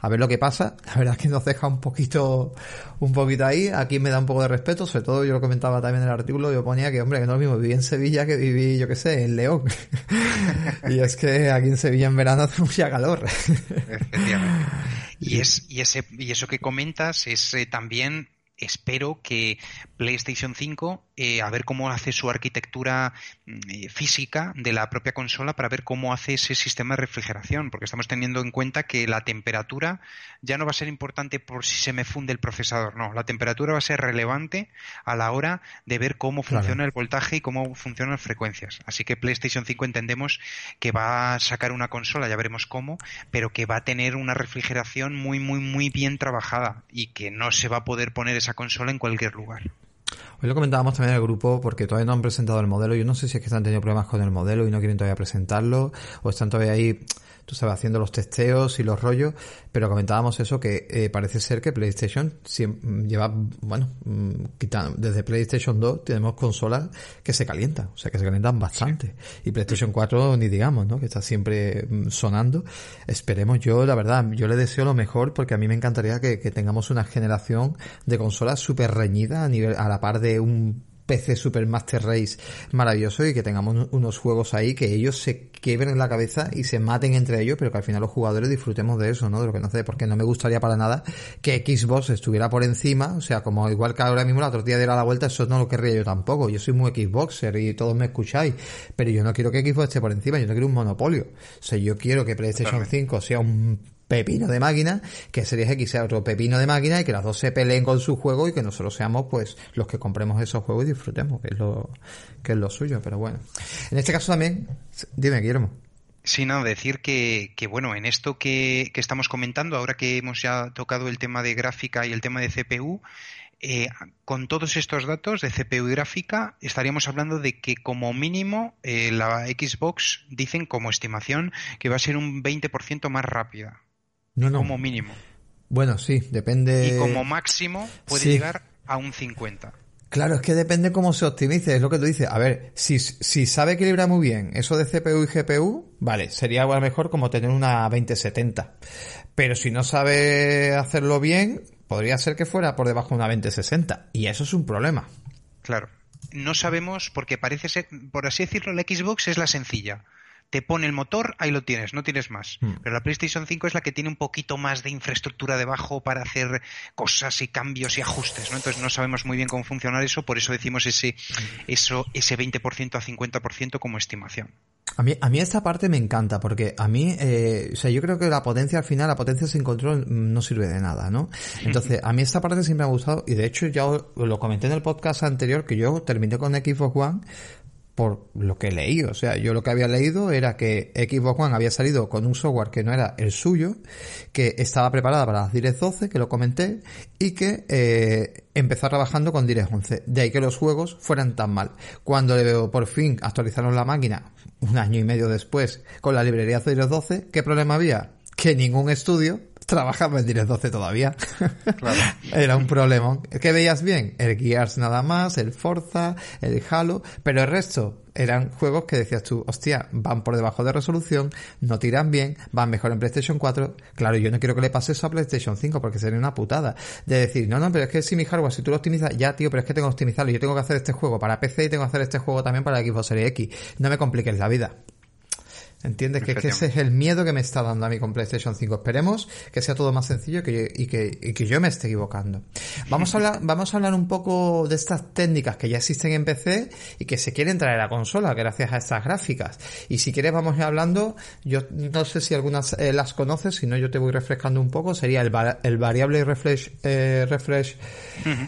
A ver lo que pasa. La verdad es que nos deja un poquito, un poquito ahí. Aquí me da un poco de respeto. Sobre todo yo lo comentaba también en el artículo. Yo ponía que, hombre, que no es lo mismo viví en Sevilla que viví, yo qué sé, en León. y es que aquí en Sevilla en verano hace mucha calor. Efectivamente. Y es, y ese, y eso que comentas es eh, también espero que PlayStation 5 eh, a ver cómo hace su arquitectura mm, eh, física de la propia consola para ver cómo hace ese sistema de refrigeración, porque estamos teniendo en cuenta que la temperatura ya no va a ser importante por si se me funde el procesador, no, la temperatura va a ser relevante a la hora de ver cómo funciona el voltaje y cómo funcionan las frecuencias. Así que PlayStation 5 entendemos que va a sacar una consola, ya veremos cómo, pero que va a tener una refrigeración muy, muy, muy bien trabajada y que no se va a poder poner esa consola en cualquier lugar. Hoy lo comentábamos también en el grupo porque todavía no han presentado el modelo. Yo no sé si es que están teniendo problemas con el modelo y no quieren todavía presentarlo o están todavía ahí tú sabes, haciendo los testeos y los rollos, pero comentábamos eso que eh, parece ser que PlayStation lleva, bueno, mm, quitando, desde PlayStation 2 tenemos consolas que se calientan, o sea, que se calientan bastante. Y PlayStation 4 ni digamos, ¿no? Que está siempre mm, sonando. Esperemos yo, la verdad, yo le deseo lo mejor porque a mí me encantaría que, que tengamos una generación de consolas súper reñida a nivel, a la par de un PC Super Master Race maravilloso y que tengamos unos juegos ahí que ellos se quiebren la cabeza y se maten entre ellos, pero que al final los jugadores disfrutemos de eso, ¿no? De lo que no sé, porque no me gustaría para nada que Xbox estuviera por encima, o sea, como igual que ahora mismo la tortilla de la vuelta, eso no lo querría yo tampoco. Yo soy muy Xboxer y todos me escucháis, pero yo no quiero que Xbox esté por encima, yo no quiero un monopolio. O sea, yo quiero que PlayStation 5 sea un pepino de máquina, que Series X sea otro pepino de máquina y que las dos se peleen con su juego y que nosotros seamos pues los que compremos esos juegos y disfrutemos, que es lo, que es lo suyo, pero bueno. En este caso también, dime, Guillermo. Sí, no, decir que, que bueno, en esto que, estamos comentando, ahora que hemos ya tocado el tema de gráfica y el tema de CPU, eh, con todos estos datos de CPU y gráfica, estaríamos hablando de que como mínimo eh, la Xbox dicen como estimación que va a ser un 20% más rápida. No, no. Como mínimo. Bueno, sí, depende. Y como máximo puede llegar a un 50. Claro, es que depende cómo se optimice, es lo que tú dices. A ver, si, si sabe equilibrar muy bien eso de CPU y GPU, vale, sería igual mejor como tener una 2070. Pero si no sabe hacerlo bien, podría ser que fuera por debajo de una 2060. Y eso es un problema. Claro. No sabemos, porque parece ser, por así decirlo, la Xbox es la sencilla te pone el motor, ahí lo tienes, no tienes más. Hmm. Pero la PlayStation 5 es la que tiene un poquito más de infraestructura debajo para hacer cosas y cambios y ajustes, ¿no? Entonces no sabemos muy bien cómo funciona eso, por eso decimos ese, eso, ese 20% a 50% como estimación. A mí, a mí esta parte me encanta porque a mí, eh, o sea, yo creo que la potencia al final, la potencia sin control no sirve de nada, ¿no? Entonces, a mí esta parte siempre me ha gustado y de hecho ya lo comenté en el podcast anterior que yo terminé con Xbox One por lo que leí. O sea, yo lo que había leído era que Xbox One había salido con un software que no era el suyo, que estaba preparada para las DirectX 12, que lo comenté, y que eh, empezó trabajando con DirectX 11. De ahí que los juegos fueran tan mal. Cuando le veo por fin actualizaron la máquina, un año y medio después, con la librería DirectX 12, ¿qué problema había? Que ningún estudio trabajaba en Direct 12 todavía. Claro. Era un problema. ¿Qué veías bien? El Gears nada más, el Forza, el Halo, pero el resto eran juegos que decías tú, hostia, van por debajo de resolución, no tiran bien, van mejor en PlayStation 4. Claro, yo no quiero que le pase eso a PlayStation 5 porque sería una putada. De decir, no, no, pero es que si mi hardware, si tú lo optimizas, ya tío, pero es que tengo que optimizarlo. Yo tengo que hacer este juego para PC y tengo que hacer este juego también para Xbox Series X. No me compliques la vida. ¿Entiendes? Que, que, ese es el miedo que me está dando a mí con PlayStation 5. Esperemos que sea todo más sencillo que, y que, y que yo me esté equivocando. Vamos a, hablar, vamos a hablar un poco de estas técnicas que ya existen en PC y que se quieren traer a consola gracias a estas gráficas. Y si quieres vamos a ir hablando, yo no sé si algunas eh, las conoces, si no yo te voy refrescando un poco, sería el, el variable refresh, eh, refresh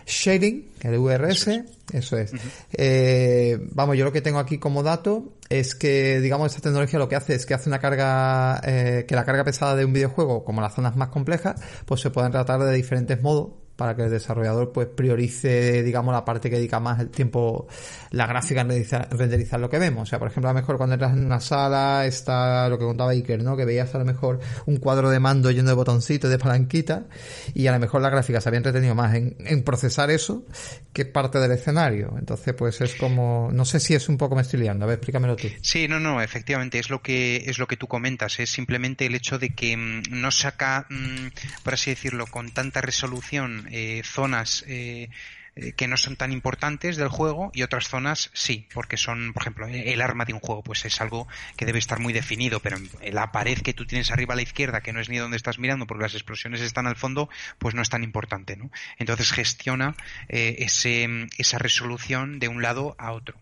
shading, el VRS, eso es. eh, vamos, yo lo que tengo aquí como dato es que, digamos, esta tecnología lo que hace es que hace una carga, eh, que la carga pesada de un videojuego, como las zonas más complejas, pues se pueden tratar de diferentes modos para que el desarrollador pues priorice, digamos, la parte que dedica más el tiempo, la gráfica en renderizar, lo que vemos. O sea, por ejemplo, a lo mejor cuando entras en una sala está lo que contaba Iker, ¿no? Que veías a lo mejor un cuadro de mando lleno de botoncitos, de palanquita, y a lo mejor la gráfica se había entretenido más en, procesar eso que parte del escenario. Entonces, pues es como, no sé si es un poco me estoy liando. A ver, explícamelo tú. Sí, no, no, efectivamente, es lo que, es lo que tú comentas. Es simplemente el hecho de que mm, no saca, mm, por así decirlo, con tanta resolución eh, zonas eh, eh, que no son tan importantes del juego y otras zonas sí, porque son, por ejemplo, el arma de un juego, pues es algo que debe estar muy definido, pero la pared que tú tienes arriba a la izquierda, que no es ni donde estás mirando porque las explosiones están al fondo, pues no es tan importante, ¿no? Entonces gestiona ese, esa resolución de un lado a otro.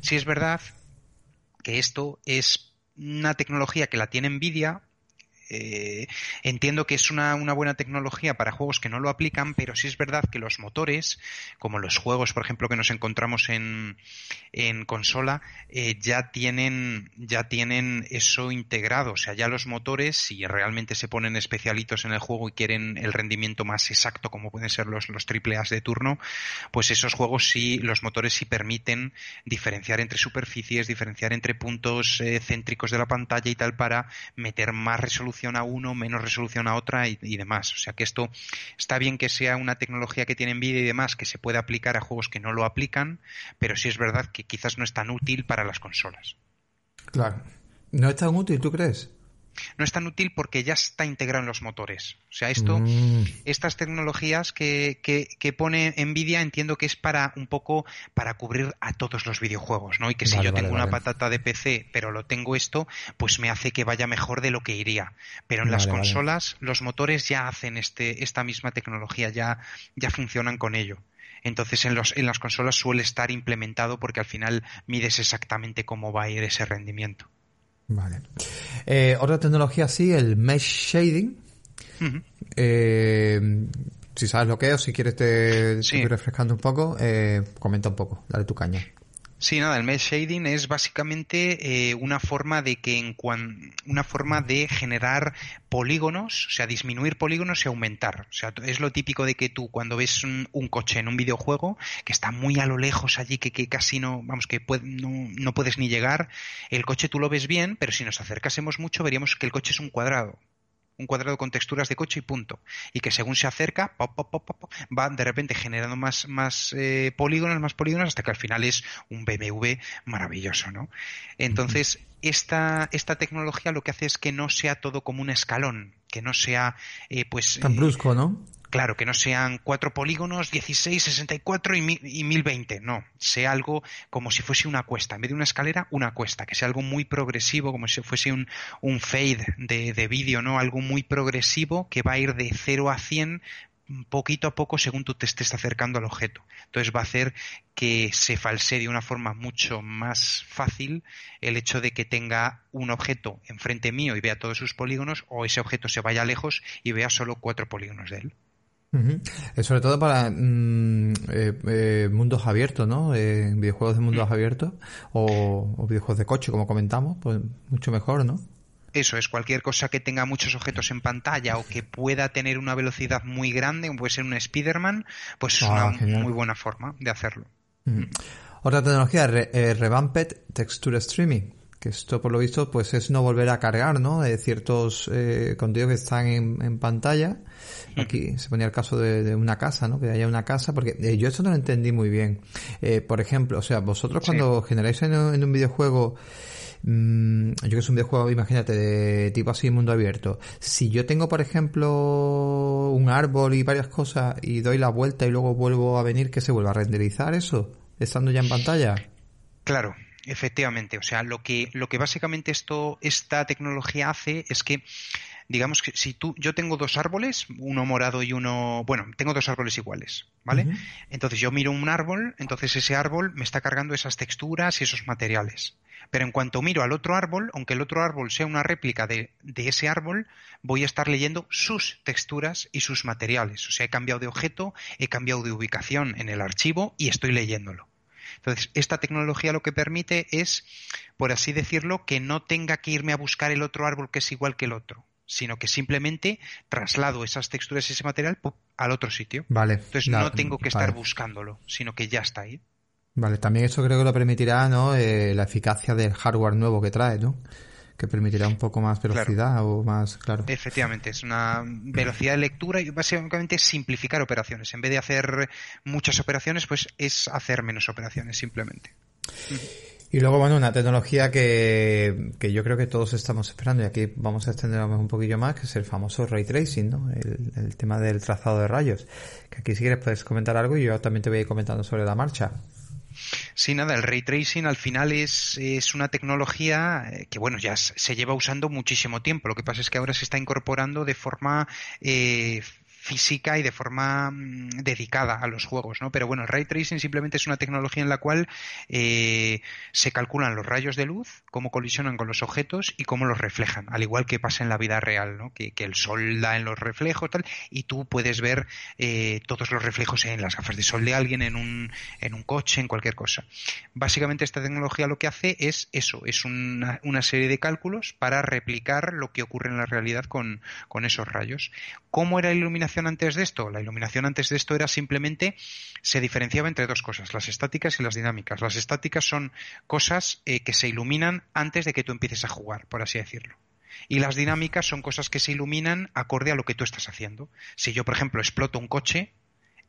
Si es verdad que esto es una tecnología que la tiene Nvidia, eh, entiendo que es una, una, buena tecnología para juegos que no lo aplican, pero sí es verdad que los motores, como los juegos, por ejemplo, que nos encontramos en, en consola, eh, ya tienen, ya tienen eso integrado. O sea, ya los motores, si realmente se ponen especialitos en el juego y quieren el rendimiento más exacto, como pueden ser los, los triple de turno, pues esos juegos sí, los motores sí permiten diferenciar entre superficies, diferenciar entre puntos eh, céntricos de la pantalla y tal para meter más resolución a uno, menos resolución a otra y, demás. O sea que esto está bien que sea una tecnología que tiene Nvidia y demás que se puede aplicar a juegos que no lo aplican, pero sí es verdad que quizás no es tan útil para las consolas. Claro. ¿No es tan útil, tú crees? No es tan útil porque ya está integrado en los motores. O sea, esto, mm. estas tecnologías que, que, pone Nvidia entiendo que es para un poco para cubrir a todos los videojuegos, ¿no? Y que si yo tengo una patata de PC, pero lo tengo esto, pues me hace que vaya mejor de lo que iría. Pero en las consolas, los motores ya hacen este, esta misma tecnología, ya, ya funcionan con ello. Entonces en, los, en las consolas suele estar implementado porque al final mides exactamente cómo va a ir ese rendimiento. Vale. Eh, otra tecnología sí, el mesh shading, eh, si sabes lo que es o si quieres te, te voy refrescando un poco, eh, comenta un poco, dale tu caña. Sí, nada, el mesh shading es básicamente eh, una forma de que en una forma de generar polígonos, o sea, disminuir polígonos y aumentar. O sea, es lo típico de que tú cuando ves un, coche en un videojuego que está muy a lo lejos allí, que, que casi no, vamos, que no, no puedes ni llegar, el coche tú lo ves bien, pero si nos acercásemos mucho veríamos que el coche es un cuadrado un cuadrado con texturas de coche y punto. Y que según se acerca, va de repente generando más, más eh, polígonos, más polígonos, hasta que al final es un BMW maravilloso, ¿no? Entonces, esta, esta tecnología lo que hace es que no sea todo como un escalón, que no sea, eh, pues... Tan brusco, ¿no? Claro, que no sean cuatro polígonos, 16, 64 y, y 1020, no, sea algo como si fuese una cuesta, en vez de una escalera, una cuesta, que sea algo muy progresivo, como si fuese un, un fade de, de vídeo, ¿no? Algo muy progresivo que va a ir de 0 a 100 poquito a poco según tú te estés acercando al objeto. Entonces va a hacer que se falsee de una forma mucho más fácil el hecho de que tenga un objeto enfrente mío y vea todos sus polígonos o ese objeto se vaya lejos y vea solo cuatro polígonos de él. Eh, sobre todo para mm, eh, eh, mundos abiertos, ¿no? videojuegos de mundos mm. abiertos o, videojuegos de coche, como comentamos, pues mucho mejor, ¿no? Eso es, cualquier cosa que tenga muchos objetos en pantalla o que pueda tener una velocidad muy grande, como puede ser un Spider-Man, pues es ah, una muy buena forma de hacerlo. Otra tecnología, Revamped Texture Streaming que esto por lo visto pues es no volver a cargar no de ciertos eh, contenidos que están en, pantalla aquí se ponía el caso de, una casa no que haya una casa porque eh, yo esto no lo entendí muy bien eh, por ejemplo o sea vosotros cuando generáis en, un videojuego mm, yo que es un videojuego, imagínate, de tipo así mundo abierto. Si yo tengo, por ejemplo, un árbol y varias cosas y doy la vuelta y luego vuelvo a venir, ¿que se vuelva a renderizar eso? Estando ya en pantalla. Claro, Efectivamente, o sea, lo que, lo que básicamente esto, esta tecnología hace es que digamos que si tú, yo tengo dos árboles, uno morado y uno, bueno, tengo dos árboles iguales, ¿vale? Entonces yo miro un árbol, entonces ese árbol me está cargando esas texturas y esos materiales. Pero en cuanto miro al otro árbol, aunque el otro árbol sea una réplica de, de ese árbol, voy a estar leyendo sus texturas y sus materiales. O sea, he cambiado de objeto, he cambiado de ubicación en el archivo y estoy leyéndolo. Entonces, esta tecnología lo que permite es, por así decirlo, que no tenga que irme a buscar el otro árbol que es igual que el otro sino que simplemente traslado esas texturas y ese material al otro sitio. Vale. Entonces no tengo que estar buscándolo, sino que ya está ahí. Vale, también eso creo que lo permitirá, ¿no? Eh, la eficacia del hardware nuevo que trae, ¿no? Que permitirá un poco más velocidad o más, claro. Efectivamente, es una velocidad de lectura y básicamente simplificar operaciones. En vez de hacer muchas operaciones, pues es hacer menos operaciones simplemente. Y luego, bueno, una tecnología que, que yo creo que todos estamos esperando, y aquí vamos a extenderlo un poquillo más, que es el famoso ray tracing, ¿no? El, el tema del trazado de rayos. Que aquí si quieres puedes comentar algo y yo también te voy a ir comentando sobre la marcha. Sí, nada, el ray tracing al final es, es una tecnología eh, que, bueno, ya se lleva usando muchísimo tiempo. Lo que pasa es que ahora se está incorporando de forma eh, física y de forma mm, dedicada a los juegos, ¿no? Pero bueno, ray tracing simplemente es una tecnología en la cual eh, se calculan los rayos de luz, cómo colisionan con los objetos y cómo los reflejan, al igual que pasa en la vida real, ¿no? Que, el sol da en los reflejos tal, y tú puedes ver eh, todos los reflejos en las gafas de sol de alguien, en un, en un coche, en cualquier cosa. Básicamente esta tecnología lo que hace es eso, es una, una serie de cálculos para replicar lo que ocurre en la realidad con, con esos rayos. ¿Cómo era la iluminación antes de esto? La iluminación antes de esto era simplemente, se diferenciaba entre dos cosas, las estáticas y las dinámicas. Las estáticas son cosas eh, que se iluminan antes de que tú empieces a jugar, por así decirlo. Y las dinámicas son cosas que se iluminan acorde a lo que tú estás haciendo. Si yo, por ejemplo, exploto un coche,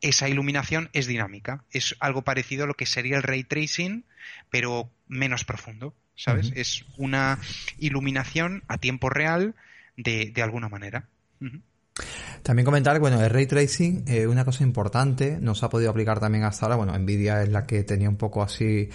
esa iluminación es dinámica. Es algo parecido a lo que sería el ray tracing, pero menos profundo, ¿sabes? Es una iluminación a tiempo real de, de alguna manera. También comentar, bueno, el ray tracing, eh, una cosa importante, nos ha podido aplicar también hasta ahora, bueno, Nvidia es la que tenía un poco así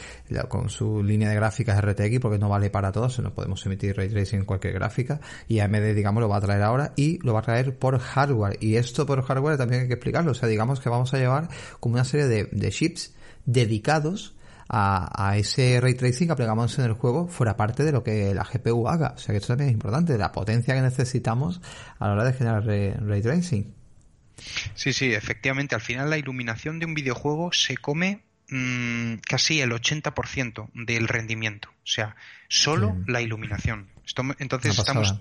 con su línea de gráficas RTX porque no vale para todos, no podemos emitir ray tracing en cualquier gráfica y AMD, digamos, lo va a traer ahora y lo va a traer por hardware. Y esto por hardware también hay que explicarlo, o sea, digamos que vamos a llevar como una serie de chips dedicados a, ese ray tracing que aplicamos en el juego fuera parte de lo que la GPU haga. O sea que esto también es importante, la potencia que necesitamos a la hora de generar ray, tracing. Sí, sí, efectivamente. Al final la iluminación de un videojuego se come mm, casi el 80% del rendimiento. O sea, solo la iluminación. entonces estamos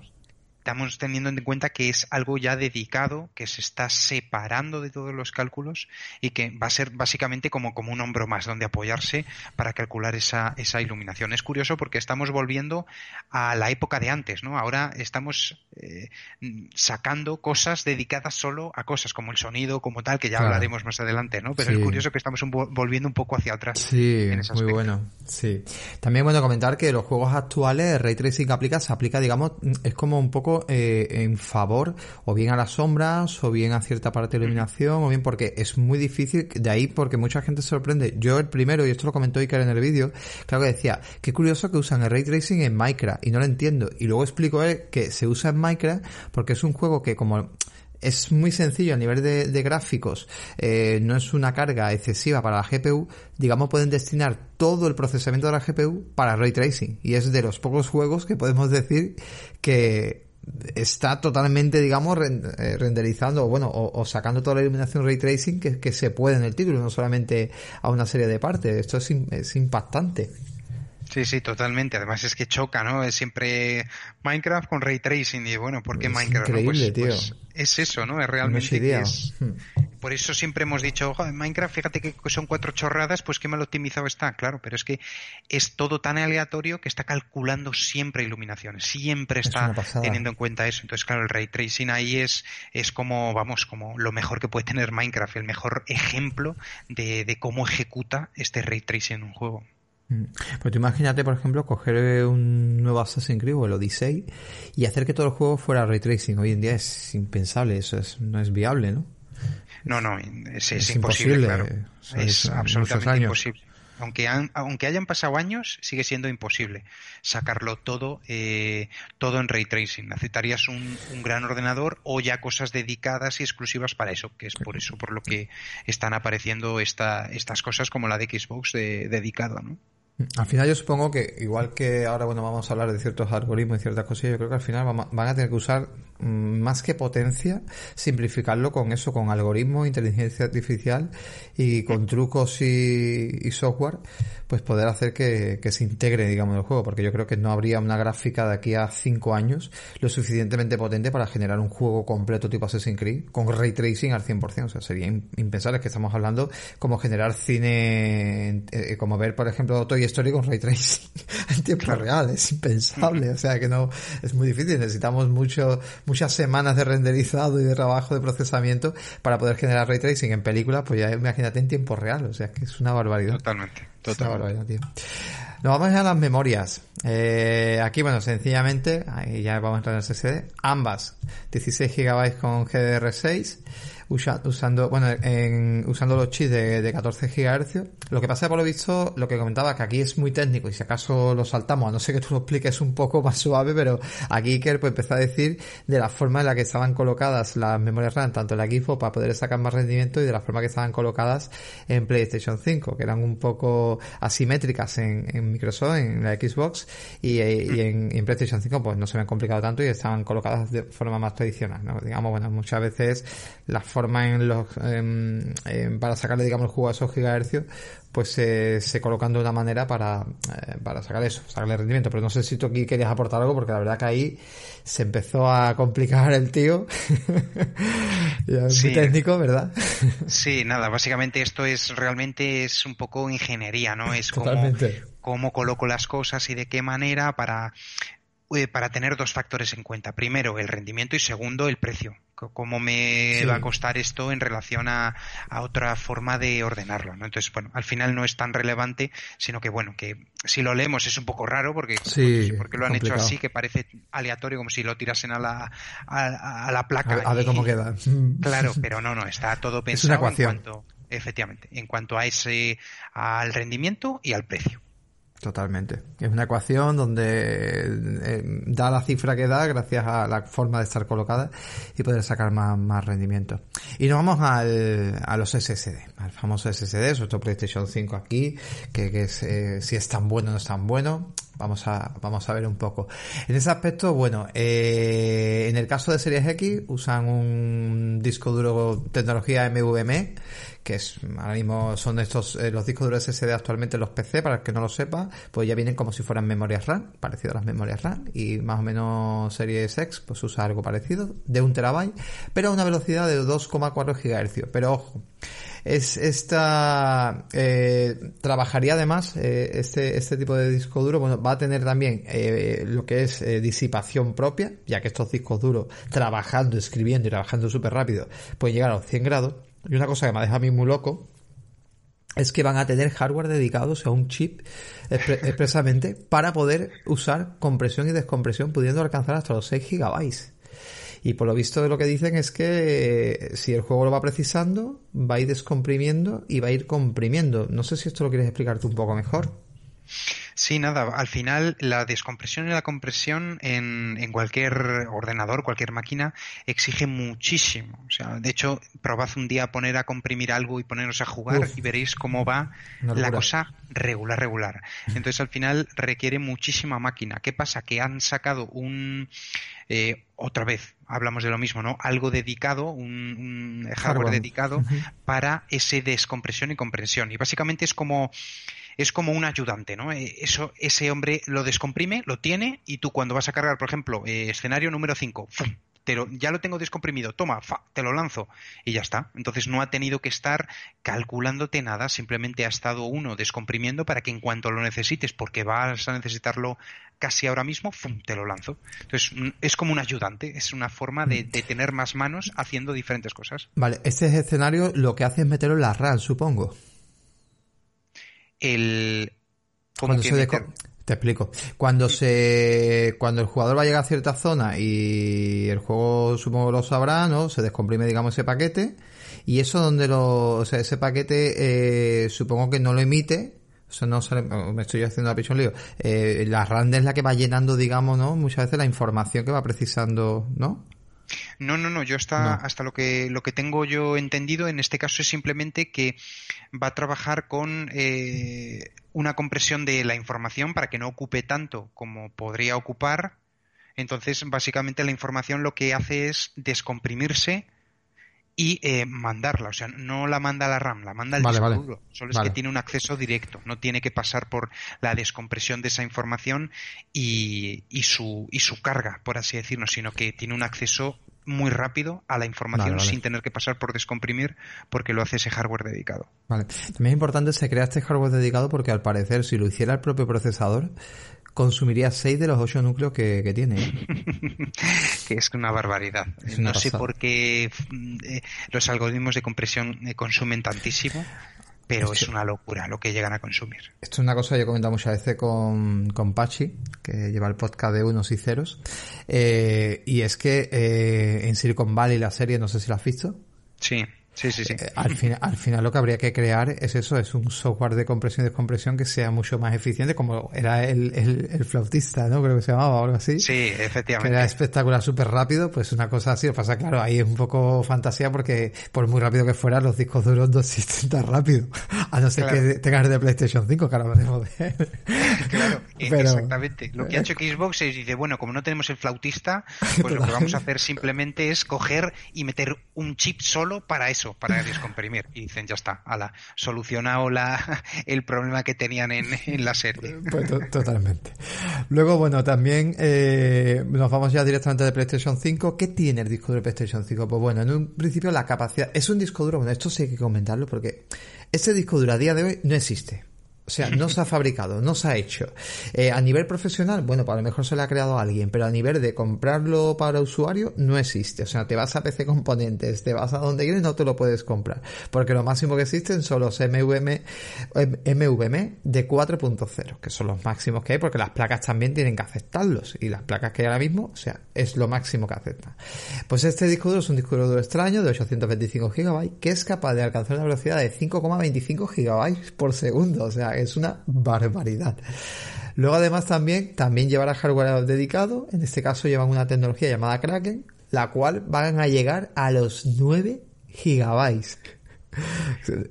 estamos teniendo en cuenta que es algo ya dedicado, que se está separando de todos los cálculos y que va a ser básicamente como, como un hombro más donde apoyarse para calcular esa, esa iluminación. Es curioso porque estamos volviendo a la época de antes, ¿no? Ahora estamos eh, sacando cosas dedicadas solo a cosas como el sonido, como tal, que ya hablaremos más adelante, ¿no? Pero es curioso que estamos volviendo un poco hacia atrás. Sí, muy bueno. Sí. También bueno comentar que los juegos actuales, Ray Tracing aplica, se aplica, digamos, es como un poco eh, en favor o bien a las sombras o bien a cierta parte de iluminación o bien porque es muy difícil, de ahí porque mucha gente se sorprende. Yo el primero, y esto lo comentó Iker en el vídeo, claro que decía, qué curioso que usan el ray tracing en Minecraft y no lo entiendo. Y luego explico él que se usa en Minecraft porque es un juego que como es muy sencillo a nivel de, gráficos, eh, no es una carga excesiva para la GPU, digamos pueden destinar todo el procesamiento de la GPU para ray tracing y es de los pocos juegos que podemos decir que está totalmente, digamos, eh, renderizando, bueno, o, sacando toda la iluminación ray tracing que, que, se puede en el título, no solamente a una serie de partes. Esto es, es impactante. Sí, sí, totalmente. Además es que choca, ¿no? Es siempre Minecraft con ray tracing y bueno, ¿por qué Minecraft? Increíble, pues, tío. Pues es eso, ¿no? Es realmente hmm. Por eso siempre hemos dicho, en Minecraft, fíjate que son cuatro chorradas, pues qué mal optimizado está, claro, pero es que es todo tan aleatorio que está calculando siempre iluminaciones, siempre está teniendo en cuenta eso. Entonces, claro, el ray tracing ahí es, es como, vamos, como lo mejor que puede tener Minecraft, el mejor ejemplo de, de cómo ejecuta este ray tracing en un juego. Mm. Pues tú imagínate, por ejemplo, coger un nuevo Assassin's Creed o el Odyssey y hacer que todo el juego fuera ray tracing. Hoy en día es impensable, eso es, no es viable, ¿no? No, no, es, imposible, claro. Es, absolutamente imposible. Aunque, aunque hayan pasado años, sigue siendo imposible sacarlo todo, eh, todo en ray tracing. Necesitarías un, un, gran ordenador o ya cosas dedicadas y exclusivas para eso, que es por eso por lo que están apareciendo esta, estas cosas como la de Xbox de, dedicada, ¿no? Al final yo supongo que, igual que ahora bueno vamos a hablar de ciertos algoritmos y ciertas cosas, yo creo que al final van a tener que usar mm, más que potencia, simplificarlo con eso, con algoritmos, inteligencia artificial y con trucos y, software, pues poder hacer que, se integre, digamos, el juego, porque yo creo que no habría una gráfica de aquí a cinco años lo suficientemente potente para generar un juego completo tipo Assassin's Creed con ray tracing al 100%, o sea, sería impensable. Que estamos hablando como generar cine, eh, como ver, por ejemplo, Toy Story con ray tracing en tiempo real, es impensable, o sea que no, es muy difícil, necesitamos mucho, muchas semanas de renderizado y de trabajo de procesamiento para poder generar ray tracing en películas, pues ya imagínate en tiempo real, o sea que es una barbaridad. Totalmente, totalmente. Nos vamos a las memorias. Eh, aquí, bueno, sencillamente, ahí ya vamos a entrar en el SSD. Ambas, 16 GB con GDR6 usando, bueno, en, usando los chips de, 14 GHz. Lo que pasa, por lo visto, lo que comentaba, que aquí es muy técnico y si acaso lo saltamos, a no ser que tú lo expliques un poco más suave, pero aquí Iker pues empezó a decir de la forma en la que estaban colocadas las memorias RAM, tanto en la Xbox para poder sacar más rendimiento y de la forma que estaban colocadas en PlayStation 5, que eran un poco asimétricas en, Microsoft, en la Xbox y, en, en, PlayStation 5 pues no se habían complicado tanto y estaban colocadas de forma más tradicional. Digamos, bueno, muchas veces las en los, para sacarle, digamos, el juego a esos gigahercios, pues se, se colocan de una manera para, eh, para sacar eso, sacarle rendimiento. Pero no sé si tú aquí querías aportar algo, porque la verdad que ahí se empezó a complicar el tío. muy técnico, ¿verdad? sí, nada, básicamente esto es realmente es un poco ingeniería, ¿no? Es como cómo coloco las cosas y de qué manera para eh, para tener dos factores en cuenta. Primero, el rendimiento y segundo, el precio. Cómo me va a costar esto en relación a, otra forma de ordenarlo. ¿no? Entonces, bueno, al final no es tan relevante, sino que, bueno, que si lo leemos es un poco raro porque, porque lo han hecho así, que parece aleatorio, como si lo tirasen a la, a, la placa. A, ver cómo queda. Claro, pero no, no, está todo pensado en cuanto, efectivamente, en cuanto a ese, al rendimiento y al precio. Totalmente. Es una ecuación donde eh, da la cifra que da gracias a la forma de estar colocada y poder sacar más, más rendimiento. Y nos vamos al, a los SSD, al famoso SSD, sobre todo PlayStation 5 aquí, que, que es, eh, si es tan bueno o no es tan bueno. Vamos a, vamos a ver un poco. En ese aspecto, bueno, eh, en el caso de Series X usan un disco duro tecnología MVMe, que es ahora mismo son estos eh, los discos duros SSD actualmente los PC, para el que no lo sepa, pues ya vienen como si fueran memorias RAM, parecido a las memorias RAM, y más o menos Series X pues usa algo parecido, de un terabyte, pero a una velocidad de 2,4 GHz. Pero ojo, es esta eh, trabajaría además eh, este este tipo de disco duro bueno va a tener también eh, lo que es eh, disipación propia ya que estos discos duros trabajando escribiendo y trabajando súper rápido pueden llegar a los 100 grados y una cosa que me deja a mí muy loco es que van a tener hardware dedicado, o sea, un chip expresamente para poder usar compresión y descompresión, pudiendo alcanzar hasta los 6 gigabytes. Y por lo visto de lo que dicen es que eh, si el juego lo va precisando, va a ir descomprimiendo y va a ir comprimiendo. No sé si esto lo quieres explicar tú un poco mejor. Sí, nada, al final la descompresión y la compresión en, en, cualquier ordenador, cualquier máquina, exige muchísimo. O sea, de hecho, probad un día a poner a comprimir algo y poneros a jugar Uf, y veréis cómo va la cosa regular, regular. Entonces, al final requiere muchísima máquina. ¿Qué pasa? Que han sacado un... Eh, otra vez hablamos de lo mismo, ¿no? Algo dedicado, un, un hardware, dedicado uh -huh. para ese descompresión y comprensión. Y básicamente es como es como un ayudante, ¿no? Eh, eso, ese hombre lo descomprime, lo tiene, y tú cuando vas a cargar, por ejemplo, eh, escenario número 5, te lo, ya lo tengo descomprimido, toma, fa, te lo lanzo y ya está. Entonces no ha tenido que estar calculándote nada, simplemente ha estado uno descomprimiendo para que en cuanto lo necesites, porque vas a necesitarlo casi ahora mismo, ¡fum! te lo lanzo. Entonces es como un ayudante, es una forma de, de tener más manos haciendo diferentes cosas. Vale, este escenario lo que hace es meterlo en la RAM, supongo. El... Cuando se meter... Te explico. Cuando se, cuando el jugador va a llegar a cierta zona y el juego supongo lo sabrá, ¿no? Se descomprime, digamos, ese paquete y eso donde lo, o sea, ese paquete, eh, supongo que no lo emite, o sea, no sale, me estoy haciendo la pichón lío. Eh, la RAND es la que va llenando, digamos, ¿no? Muchas veces la información que va precisando, ¿no? No, no, no. Yo hasta, no. hasta lo que lo que tengo yo entendido en este caso es simplemente que va a trabajar con eh, una compresión de la información para que no ocupe tanto como podría ocupar. Entonces, básicamente la información lo que hace es descomprimirse y eh, mandarla, o sea, no la manda la RAM, la manda el vale, disco vale. duro. Solo es vale. que tiene un acceso directo, no tiene que pasar por la descompresión de esa información y, y, su, y su carga, por así decirlo, sino que tiene un acceso muy rápido a la información vale, sin tener que pasar por descomprimir porque lo hace ese hardware dedicado. Vale. También es importante se crea este hardware dedicado porque al parecer si lo hiciera el propio procesador consumiría 6 de los 8 núcleos que, que tiene. ¿eh? que es una barbaridad. Es una no pasada. sé por qué eh, los algoritmos de compresión eh, consumen tantísimo. Pero es, una locura lo que llegan a consumir. Esto es una cosa que yo he comentado muchas veces con, con Pachi, que lleva el podcast de unos y ceros. Eh, y es que eh, en Silicon Valley la serie, no sé si la has visto. Sí. Sí, sí, sí. Eh, al, fin, al final lo que habría que crear es eso, es un software de compresión y descompresión que sea mucho más eficiente, como era el, el, el flautista, ¿no? Creo que se llamaba o algo así. Sí, efectivamente. Que era espectacular, súper rápido, pues una cosa así. Lo pasa, claro, ahí es un poco fantasía porque por muy rápido que fuera, los discos duros no existen tan rápido. A no ser claro. que tengas de PlayStation 5, que ahora hablaremos de Claro, Pero, exactamente. Lo que ha hecho Xbox es, dice, bueno, como no tenemos el flautista, pues lo que vamos a hacer simplemente es coger y meter un chip solo para eso para descomprimir. Y dicen, ya está, ala, solucionado la, el problema que tenían en, en la serie. Pues to totalmente. Luego, bueno, también eh, nos vamos ya directamente de PlayStation 5. ¿Qué tiene el disco de PlayStation 5? Pues bueno, en un principio la capacidad... Es un disco duro, bueno, esto sí hay que comentarlo porque este disco duro a día de hoy no existe. O sea, no se ha fabricado, no se ha hecho. Eh, a nivel profesional, bueno, pues a lo mejor se le ha creado alguien, pero a nivel de comprarlo para usuario, no existe. O sea, te vas a PC Componentes, te vas a donde quieres, no te lo puedes comprar. Porque lo máximo que existen son los MVM, MVM de 4.0, que son los máximos que hay, porque las placas también tienen que aceptarlos. Y las placas que hay ahora mismo, o sea, es lo máximo que aceptan. Pues este disco duro es un disco duro extraño de 825 GB, que es capaz de alcanzar una velocidad de 5,25 GB por segundo. O sea, es una barbaridad. Luego además también, también llevará hardware dedicado, en este caso llevan una tecnología llamada Kraken, la cual van a llegar a los 9 gigabytes.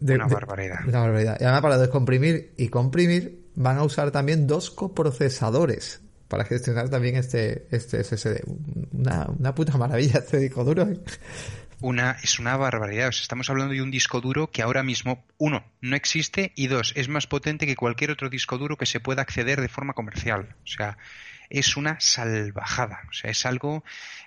una barbaridad. una barbaridad. Y además para descomprimir y comprimir van a usar también dos coprocesadores para gestionar también este, este SSD. Una, una puta maravilla este disco duro. ¿eh? Una, es una barbaridad. estamos hablando de un disco duro que ahora mismo, uno, no existe y dos, es más potente que cualquier otro disco duro que se pueda acceder de forma comercial. O sea, es una salvajada. O sea, es algo.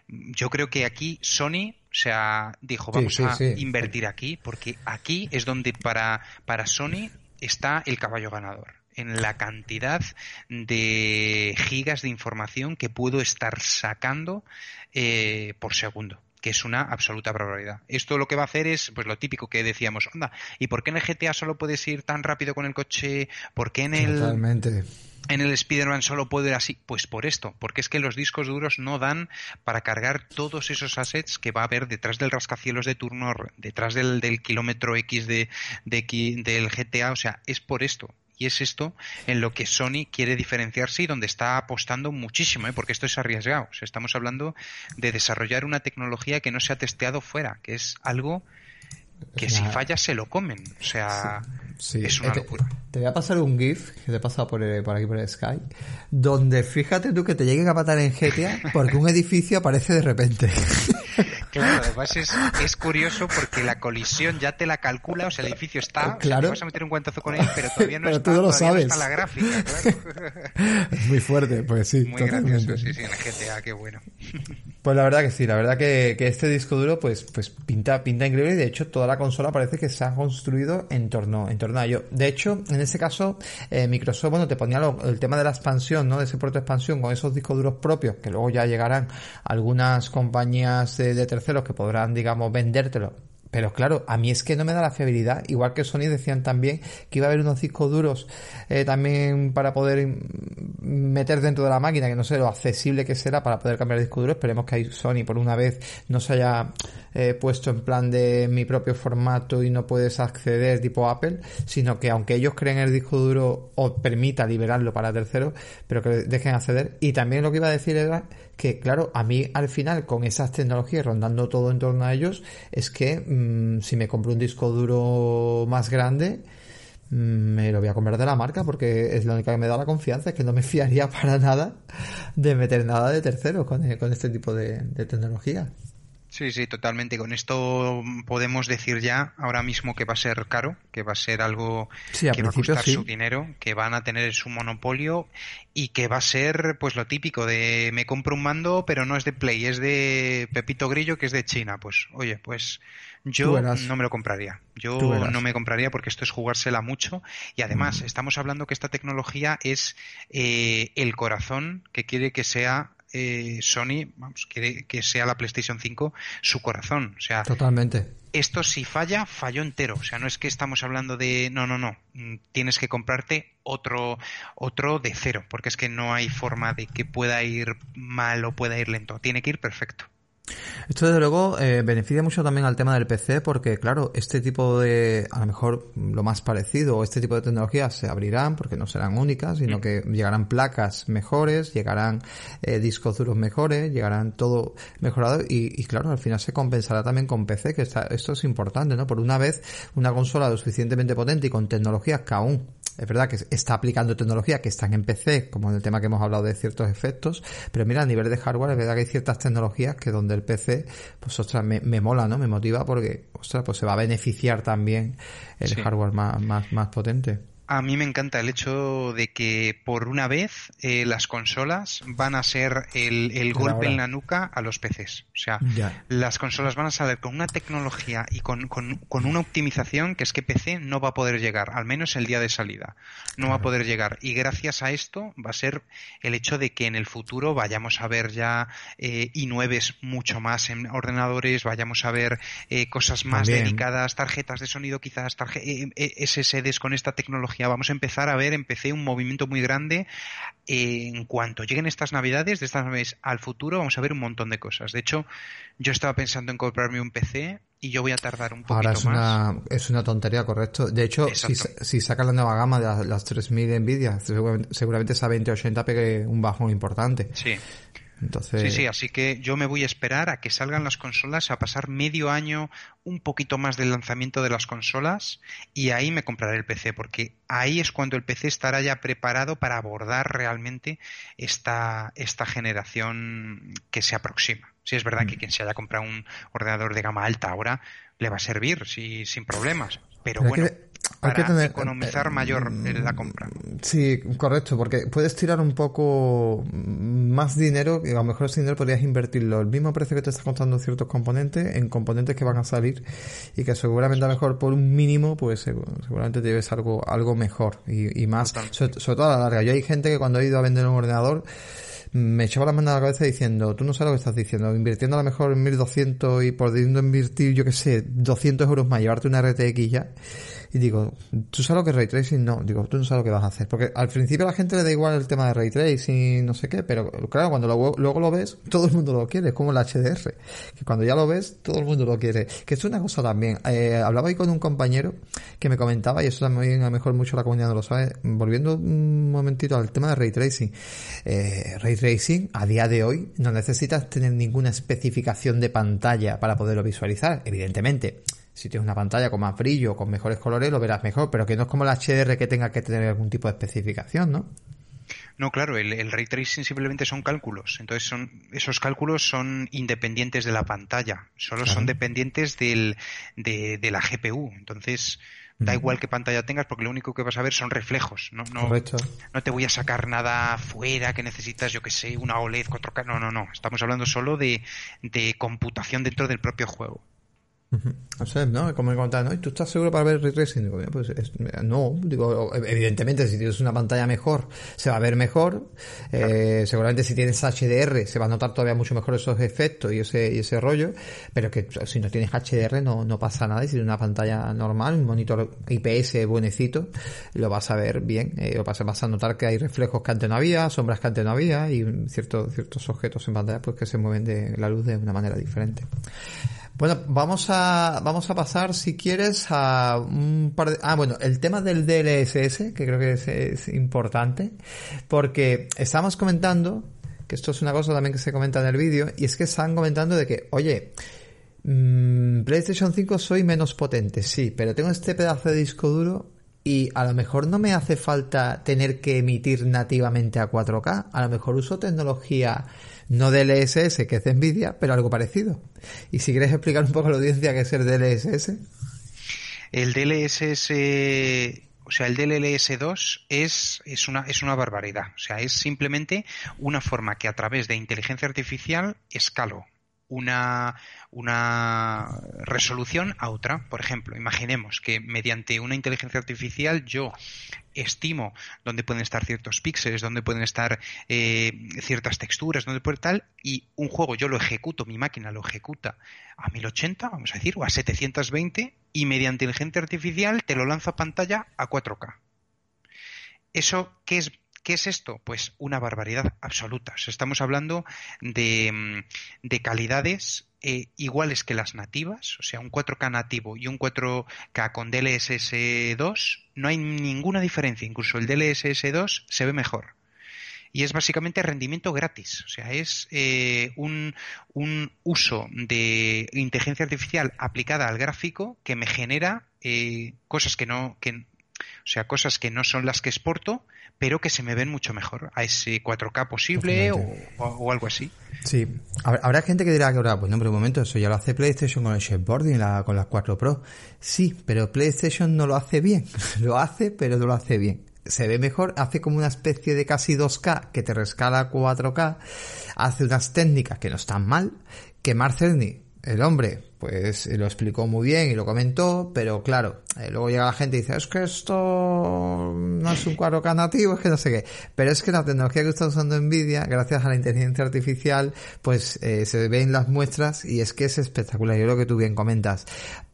Yo creo que aquí Sony, o sea, dijo, vamos a invertir aquí, porque aquí es donde para, para Sony está el caballo ganador en la cantidad de gigas de información que puedo estar sacando eh, por segundo que es una absoluta barbaridad. Esto lo que va a hacer es, pues lo típico que decíamos, anda, ¿y por qué en el GTA solo puedes ir tan rápido con el coche? ¿Por qué en el... Totalmente. En el Spider-Man solo puedo ir así, pues por esto, porque es que los discos duros no dan para cargar todos esos assets que va a haber detrás del rascacielos de turno, detrás del, kilómetro X de, del GTA, o sea, es por esto. Y es esto en lo que Sony quiere diferenciarse y donde está apostando muchísimo, ¿eh? porque esto es arriesgado. estamos hablando de desarrollar una tecnología que no se ha testeado fuera, que es algo que si falla se lo comen. O sea, es una eh, locura. Te, voy a pasar un GIF que te he pasado por, eh, por aquí por el Sky, donde fíjate tú que te lleguen a matar en GTA porque un edificio aparece de repente. Claro, además es, es, curioso porque la colisión ya te la calcula, o sea, el edificio está, claro. vas a meter un guantazo con él, pero todavía no, pero está, tú lo todavía sabes. No está la gráfica, claro. Es muy fuerte, pues sí. Muy gracioso, sí, sí, en GTA, qué bueno. Pues la verdad que sí, la verdad que, que, este disco duro pues, pues pinta, pinta increíble y de hecho toda la consola parece que se ha construido en torno, en torno a ello. De hecho, en ese caso, eh, Microsoft, bueno, te ponía el tema de la expansión, ¿no? De ese puerto de expansión con esos discos duros propios, que luego ya llegarán algunas compañías de, de terceros que podrán, digamos, vendértelo pero claro, a mí es que no me da la fiabilidad. Igual que Sony decían también que iba a haber unos discos duros eh, también para poder meter dentro de la máquina, que no sé lo accesible que será para poder cambiar el disco duro. Esperemos que Sony por una vez no se haya eh, puesto en plan de mi propio formato y no puedes acceder tipo Apple, sino que aunque ellos creen el disco duro o permita liberarlo para terceros, pero que dejen acceder. Y también lo que iba a decir era que, claro, a mí al final con esas tecnologías rondando todo en torno a ellos, es que mm, si me compro un disco duro más grande, mm, me lo voy a comprar de la marca porque es la única que me da la confianza, es que no me fiaría para nada de meter nada de terceros con, con este tipo de, de tecnología. Sí, sí, totalmente. Con esto podemos decir ya ahora mismo que va a ser caro, que va a ser algo que va a costar su dinero, que van a tener su monopolio y que va a ser pues lo típico de me compro un mando pero no es de Play, es de Pepito Grillo que es de China. Pues oye, pues yo no me lo compraría. Yo no me compraría porque esto es jugársela mucho y además mm. estamos hablando que esta tecnología es eh, el corazón que quiere que sea eh, Sony, vamos, quiere que sea la PlayStation 5 su corazón. O sea, totalmente. Esto si falla, falló entero. O sea, no es que estamos hablando de no, no, no. Mm, tienes que comprarte otro, otro de cero, porque es que no hay forma de que pueda ir mal o pueda ir lento. Tiene que ir perfecto. Esto desde luego eh, beneficia mucho también al tema del PC porque claro, este tipo de, a lo mejor lo más parecido, o este tipo de tecnologías se abrirán porque no serán únicas, sino que llegarán placas mejores, llegarán eh, discos duros mejores, llegarán todo mejorado y, y, claro, al final se compensará también con PC, que está, esto es importante, ¿no? Por una vez, una consola lo suficientemente potente y con tecnologías que aún es verdad que está aplicando tecnología que están en PC, como en el tema que hemos hablado de ciertos efectos, pero mira, a nivel de hardware es verdad que hay ciertas tecnologías que donde el PC, pues ostras, me, me mola, ¿no? Me motiva porque, ostras, pues se va a beneficiar también el hardware más, más, más potente. A mí me encanta el hecho de que por una vez eh, las consolas van a ser el, golpe en la nuca a los PCs. O sea, las consolas van a salir con una tecnología y con, con, una optimización que es que PC no va a poder llegar, al menos el día de salida. No va a poder llegar. Y gracias a esto va a ser el hecho de que en el futuro vayamos a ver ya eh, i9 mucho más en ordenadores, vayamos a ver eh, cosas más dedicadas, tarjetas de sonido quizás, eh, SSDs con esta tecnología vamos a empezar a ver en PC un movimiento muy grande. en cuanto lleguen estas navidades, de estas navidades al futuro, vamos a ver un montón de cosas. De hecho, yo estaba pensando en comprarme un PC y yo voy a tardar un poquito Ahora es más. Una, es una tontería, correcto. De hecho, si, si sacan la nueva gama de las, 3000 Nvidia, seguramente, esa 2080 pegue un bajón importante. Sí. Entonces... Sí, sí, así que yo me voy a esperar a que salgan las consolas, a pasar medio año, un poquito más del lanzamiento de las consolas y ahí me compraré el PC, porque ahí es cuando el PC estará ya preparado para abordar realmente esta, esta generación que se aproxima. Si es verdad que mm. quien se haya comprado un ordenador de gama alta ahora le va a servir sí, sin problemas, pero, bueno para que tener, economizar mayor en la compra. Sí, correcto, porque puedes tirar un poco más dinero, y a lo mejor ese dinero podrías invertirlo el mismo precio que te está costando ciertos componentes en componentes que van a salir y que seguramente a lo mejor por un mínimo, pues seguramente te lleves algo, algo mejor y, más, sobre, todo a la larga. Yo hay gente que cuando ha ido a vender un ordenador me echaba la mano a la cabeza diciendo, tú no sabes lo que estás diciendo, invirtiendo a lo mejor en 1200 y pudiendo invertir, yo que sé, 200 euros más, llevarte una RTX ya, y digo, ¿tú sabes lo que es ray tracing? No, digo, tú no sabes lo que vas a hacer. Porque al principio a la gente le da igual el tema de ray tracing, no sé qué, pero claro, cuando luego lo ves, todo el mundo lo quiere, es como el HDR. Que cuando ya lo ves, todo el mundo lo quiere. Que es una cosa también. Eh, hablaba ahí con un compañero que me comentaba, y eso también a lo mejor mucho la comunidad no lo sabe, volviendo un momentito al tema de ray tracing. Eh, ray tracing, a día de hoy, no necesitas tener ninguna especificación de pantalla para poderlo visualizar, evidentemente si tienes una pantalla con más brillo, con mejores colores, lo verás mejor, pero que no es como el HDR que tenga que tener algún tipo de especificación, ¿no? No, claro, el, ray tracing simplemente son cálculos. Entonces, son, esos cálculos son independientes de la pantalla, solo son dependientes del, de, la GPU. Entonces, da igual qué pantalla tengas porque lo único que vas a ver son reflejos. No, no, no te voy a sacar nada fuera que necesitas, yo que sé, una OLED 4K. No, no, no. Estamos hablando solo de, de computación dentro del propio juego. O sea, ¿no? Como me contaban, ¿no? ¿tú estás seguro para ver ray tracing? Digo, pues no, digo, evidentemente si tienes una pantalla mejor se va a ver mejor. Eh, seguramente si tienes HDR se va a notar todavía mucho mejor esos efectos y ese, y ese rollo, pero que si no tienes HDR no, no pasa nada. Y si tienes una pantalla normal, un monitor IPS buenecito, lo vas a ver bien. Eh, lo vas a, vas a notar que hay reflejos que antes no había, sombras que antes no había y ciertos, ciertos objetos en pantalla pues que se mueven de la luz de una manera diferente. Bueno, vamos a, vamos a pasar, si quieres, a un par de... Ah, bueno, el tema del DLSS, que creo que es, importante, porque estamos comentando, que esto es una cosa también que se comenta en el vídeo, y es que están comentando de que, oye, mmm, PlayStation 5 soy menos potente, sí, pero tengo este pedazo de disco duro y a lo mejor no me hace falta tener que emitir nativamente a 4K, a lo mejor uso tecnología no DLSS, que es de Nvidia, pero algo parecido. Y si quieres explicar un poco a la audiencia qué es el DLSS. El DLSS o sea, el DLS2 es, es, una, es una barbaridad. O sea, es simplemente una forma que a través de inteligencia artificial escalo una, una resolución a otra. Por ejemplo, imaginemos que mediante una inteligencia artificial yo estimo dónde pueden estar ciertos píxeles, dónde pueden estar eh, ciertas texturas, dónde puede tal, y un juego yo lo ejecuto, mi máquina lo ejecuta a 1080, vamos a decir, o a 720, y mediante inteligencia artificial te lo lanzo a pantalla a 4K. ¿Eso qué es ¿Qué es esto? Pues una barbaridad absoluta. estamos hablando de, mm, calidades eh, iguales que las nativas, o sea, un 4K nativo y un 4K con DLSS 2, no hay ninguna diferencia. Incluso el DLSS 2 se ve mejor. Y es básicamente rendimiento gratis. O sea, es eh, un, uso de inteligencia artificial aplicada al gráfico que me genera eh, cosas que no, que, o sea, cosas que no son las que exporto, pero que se me ven mucho mejor a ese 4K posible o, algo así. Sí, habrá gente que dirá que ahora, pues no, pero un momento, eso ya lo hace PlayStation con el Shadeboarding, la, con las 4 Pro. Sí, pero PlayStation no lo hace bien. lo hace, pero no lo hace bien. Se ve mejor, hace como una especie de casi 2K que te rescala a 4K, hace unas técnicas que no están mal, que Mark el hombre, pues lo explicó muy bien y lo comentó, pero claro, eh, luego llega la gente y dice, es que esto no es un 4K nativo, es que no sé qué. Pero es que la tecnología que está usando Nvidia, gracias a la inteligencia artificial, pues eh, se ven las muestras y es que es espectacular. Yo lo que tú bien comentas.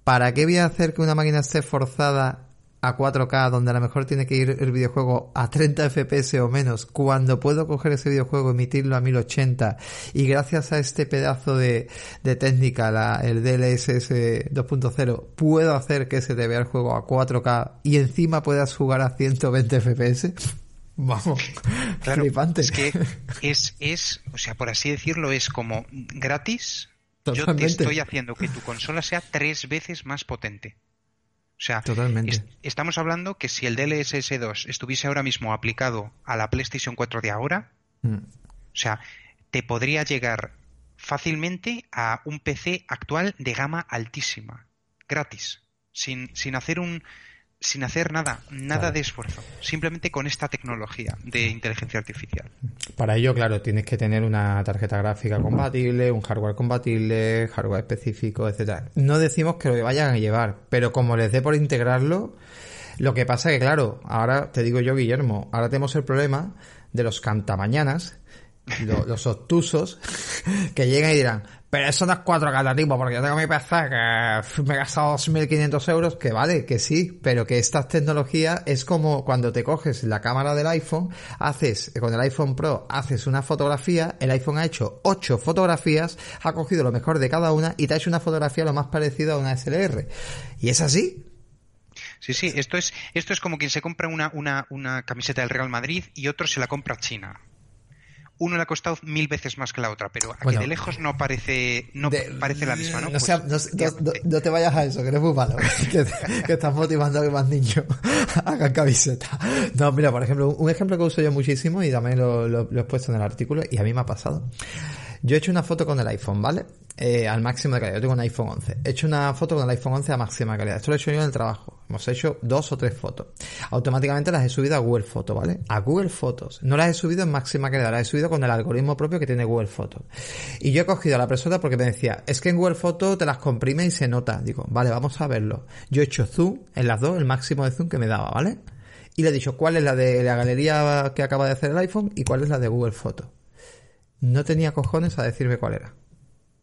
¿Para qué voy a hacer que una máquina esté forzada a 4K donde a lo mejor tiene que ir el videojuego a 30 FPS o menos, cuando puedo coger ese videojuego, emitirlo a 1080 y gracias a este pedazo de, de técnica, la, el DLSS 2.0, puedo hacer que se te vea el juego a 4K y encima puedas jugar a 120 FPS. Vamos, claro, flipante. Es que es, es, o sea, por así decirlo, es como gratis. Yo te estoy haciendo que tu consola sea tres veces más potente. O sea, Totalmente. estamos hablando que si el DLSS 2 estuviese ahora mismo aplicado a la PlayStation 4 de ahora, mm. o sea, te podría llegar fácilmente a un PC actual de gama altísima, gratis, sin, sin hacer un sin hacer nada, nada de esfuerzo, simplemente con esta tecnología de inteligencia artificial. Para ello, claro, tienes que tener una tarjeta gráfica compatible, un hardware compatible, hardware específico, etcétera. No decimos que lo vayan a llevar, pero como les dé por integrarlo, lo que pasa es que, claro, ahora te digo yo, Guillermo, ahora tenemos el problema de los cantamañanas, los obtusos, que llegan y dirán, pero eso no es 4K, tipo, porque yo tengo mi PC que me he gastado 2.500 euros, que vale, que sí, pero que esta tecnología es como cuando te coges la cámara del iPhone, haces, con el iPhone Pro, haces una fotografía, el iPhone ha hecho 8 fotografías, ha cogido lo mejor de cada una y te ha hecho una fotografía lo más parecida a una SLR. Y es así, Sí, sí, esto es, esto es como quien se compra una, una, una camiseta del Real Madrid y otro se la compra a China uno le ha costado mil veces más que la otra, pero aquí de lejos no parece no parece la misma, ¿no? No, pues, no, te vayas a eso, que eres muy malo, que, estás motivando a que más niños hagan camiseta. No, mira, por ejemplo, un ejemplo que uso yo muchísimo y también lo he puesto en el artículo y a mí me ha pasado. Yo he hecho una foto con el iPhone, ¿vale? Eh, al máximo de calidad. Yo tengo un iPhone 11. He hecho una foto con el iPhone 11 a máxima calidad. Esto lo he hecho yo en el trabajo. Hemos hecho dos o tres fotos. Automáticamente las he subido a Google Fotos, ¿vale? A Google Fotos. No las he subido en máxima calidad, las he subido con el algoritmo propio que tiene Google Fotos. Y yo he cogido a la persona porque me decía, es que en Google Fotos te las comprime y se nota. Digo, vale, vamos a verlo. Yo he hecho zoom en las dos, el máximo de zoom que me daba, ¿vale? Y le he dicho cuál es la de la galería que acaba de hacer el iPhone y cuál es la de Google Fotos no tenía cojones a decirme cuál era.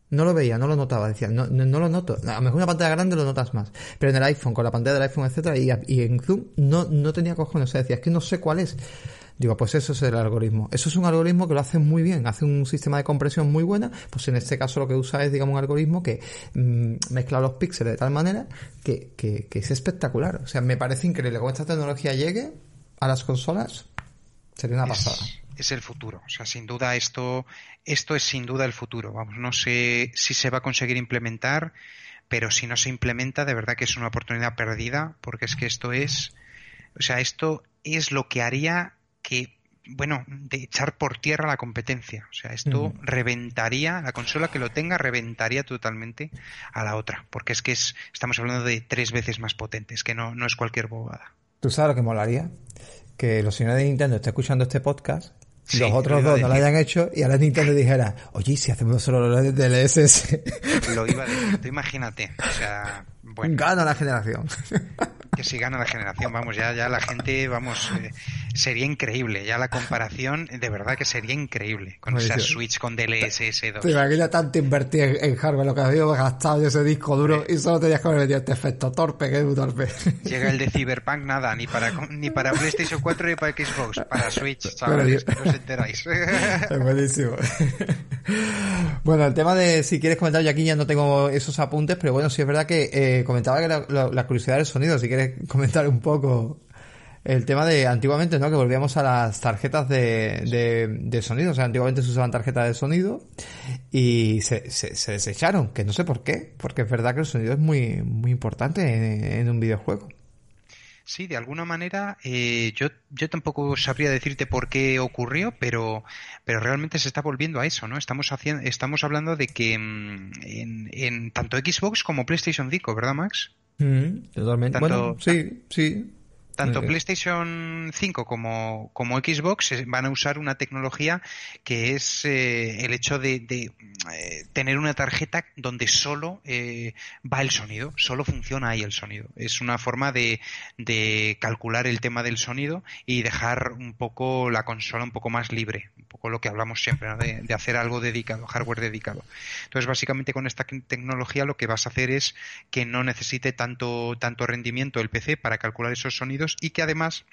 No lo veía, no lo notaba, decía, no, no, lo noto. A lo mejor una pantalla grande lo notas más. Pero en el iPhone, con la pantalla del iPhone, etcétera, y, y en Zoom, no, no tenía cojones. O sea, decía, es que no sé cuál es. Digo, pues eso es el algoritmo. Eso es un algoritmo que lo hace muy bien, hace un sistema de compresión muy buena. Pues en este caso lo que usa es, digamos, un algoritmo que mm, mezcla los píxeles de tal manera que, que, que es espectacular. O sea, me parece increíble. Como esta tecnología llegue a las consolas, sería una pasada es el futuro. O sea, sin duda esto, esto es sin duda el futuro. Vamos, no sé si se va a conseguir implementar, pero si no se implementa, de verdad que es una oportunidad perdida, porque es que esto es, o sea, esto es lo que haría que, bueno, de echar por tierra la competencia. O sea, esto reventaría, la consola que lo tenga reventaría totalmente a la otra, porque es que es, estamos hablando de tres veces más potentes, que no, no es cualquier bobada. ¿Tú sabes lo que molaría? Que los señores de Nintendo estén escuchando este podcast los otros dos no lo hayan hecho y ahora Nintendo dijera, oye, si hacemos solo los DLSS. Lo iba a decir, imagínate. O sea, bueno. Gana la generación. Que si gana la generación, vamos, ya, ya la gente, vamos, eh, sería increíble. Ya la comparación, de verdad que sería increíble. Con esa Switch con DLSS 2. Te imaginas tanto invertir en, hardware, lo que había gastado de ese disco duro y solo tenías que haber metido este efecto torpe, que es torpe. Llega el de Cyberpunk, nada, ni para, ni para PlayStation 4 ni para Xbox, para Switch, ¿sabes? No os enteráis. Es buenísimo. bueno, el tema de si quieres comentar, yo aquí ya no tengo esos apuntes, pero bueno, sí es verdad que eh, comentaba que la, curiosidad del sonido, si comentar un poco el tema de antiguamente, ¿no? Que volvíamos a las tarjetas de, de, sonido. O sea, antiguamente se usaban tarjetas de sonido y se, se, desecharon, que no sé por qué, porque es verdad que el sonido es muy, muy importante en, un videojuego. Sí, de alguna manera, eh, yo, yo tampoco sabría decirte por qué ocurrió, pero, pero realmente se está volviendo a eso, ¿no? Estamos haciendo, estamos hablando de que mm, en, en tanto Xbox como PlayStation 5, ¿verdad, Max? Mm, totalmente. bueno, sí, sí. Tanto PlayStation 5 como, como, Xbox van a usar una tecnología que es eh, el hecho de, eh, tener una tarjeta donde solo eh, va el sonido, solo funciona ahí el sonido. Es una forma de, de, calcular el tema del sonido y dejar un poco la consola un poco más libre, un poco lo que hablamos siempre, de, de, hacer algo dedicado, hardware dedicado. Entonces, básicamente con esta tecnología lo que vas a hacer es que no necesite tanto, tanto rendimiento el PC para calcular esos sonidos y que además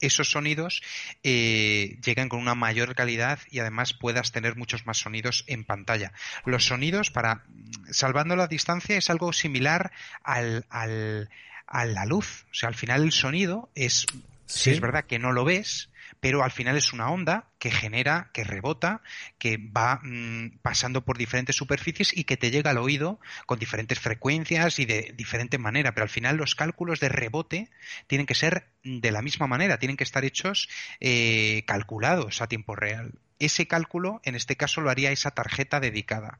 esos sonidos eh, llegan con una mayor calidad y además puedas tener muchos más sonidos en pantalla. Los sonidos, para salvando la distancia, es algo similar al, al, a la luz. O sea, al final el sonido es, si es verdad que no lo ves, pero al final es una onda que genera, que rebota, que va mm, pasando por diferentes superficies y que te llega al oído con diferentes frecuencias y de diferente manera, pero al final los cálculos de rebote tienen que ser de la misma manera, tienen que estar hechos eh, calculados a tiempo real ese cálculo, en este caso, lo haría esa tarjeta dedicada.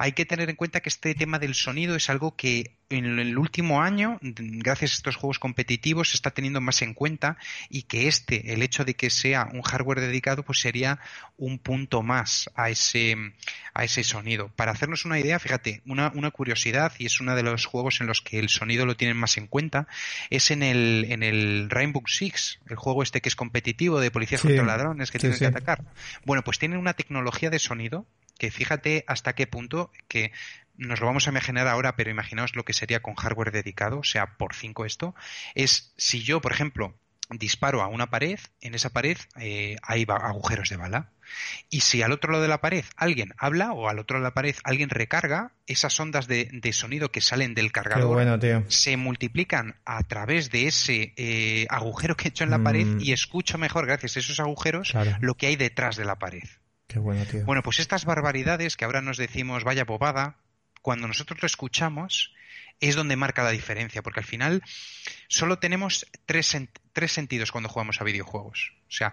Hay que tener en cuenta que este tema del sonido es algo que en el último año, gracias a estos juegos competitivos, se está teniendo más en cuenta y que este, el hecho de que sea un hardware dedicado, pues sería un punto más a ese, a ese sonido. Para hacernos una idea, fíjate, una, una curiosidad, y es uno de los juegos en los que el sonido lo tienen más en cuenta, es en el, en el Rainbow Six, el juego este que es competitivo de policías contra ladrones que tienen que atacar. Bueno, pues tienen una tecnología de sonido que fíjate hasta qué punto que nos lo vamos a imaginar ahora, pero imaginaos lo que sería con hardware dedicado, o sea, por 5 esto, es si yo, por ejemplo, disparo a una pared, en esa pared eh, hay agujeros de bala. Y si al otro lado de la pared alguien habla o al otro lado de la pared alguien recarga, esas ondas de, sonido que salen del cargador se multiplican a través de ese eh, agujero que he hecho en la pared mm. y escucho mejor, gracias a esos agujeros, lo que hay detrás de la pared. Qué bueno, tío. Bueno, pues estas barbaridades que ahora nos decimos vaya bobada, cuando nosotros lo escuchamos es donde marca la diferencia, porque al final solo tenemos tres, tres sentidos cuando jugamos a videojuegos. O sea,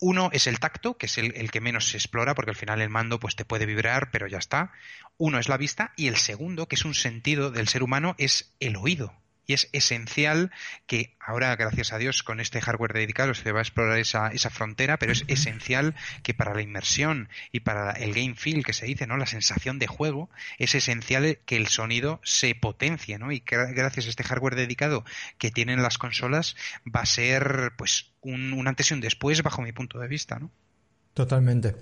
uno es el tacto, que es el, el, que menos se explora, porque al final el mando pues te puede vibrar, pero ya está. Uno es la vista y el segundo, que es un sentido del ser humano, es el oído. Y es esencial que ahora, gracias a Dios, con este hardware dedicado se va a explorar esa, esa frontera, pero es esencial que para la inmersión y para el game feel que se dice, ¿no? La sensación de juego, es esencial que el sonido se potencie, ¿no? Y que gracias a este hardware dedicado que tienen las consolas va a ser, pues, un, un antes y un después bajo mi punto de vista, ¿no? Totalmente.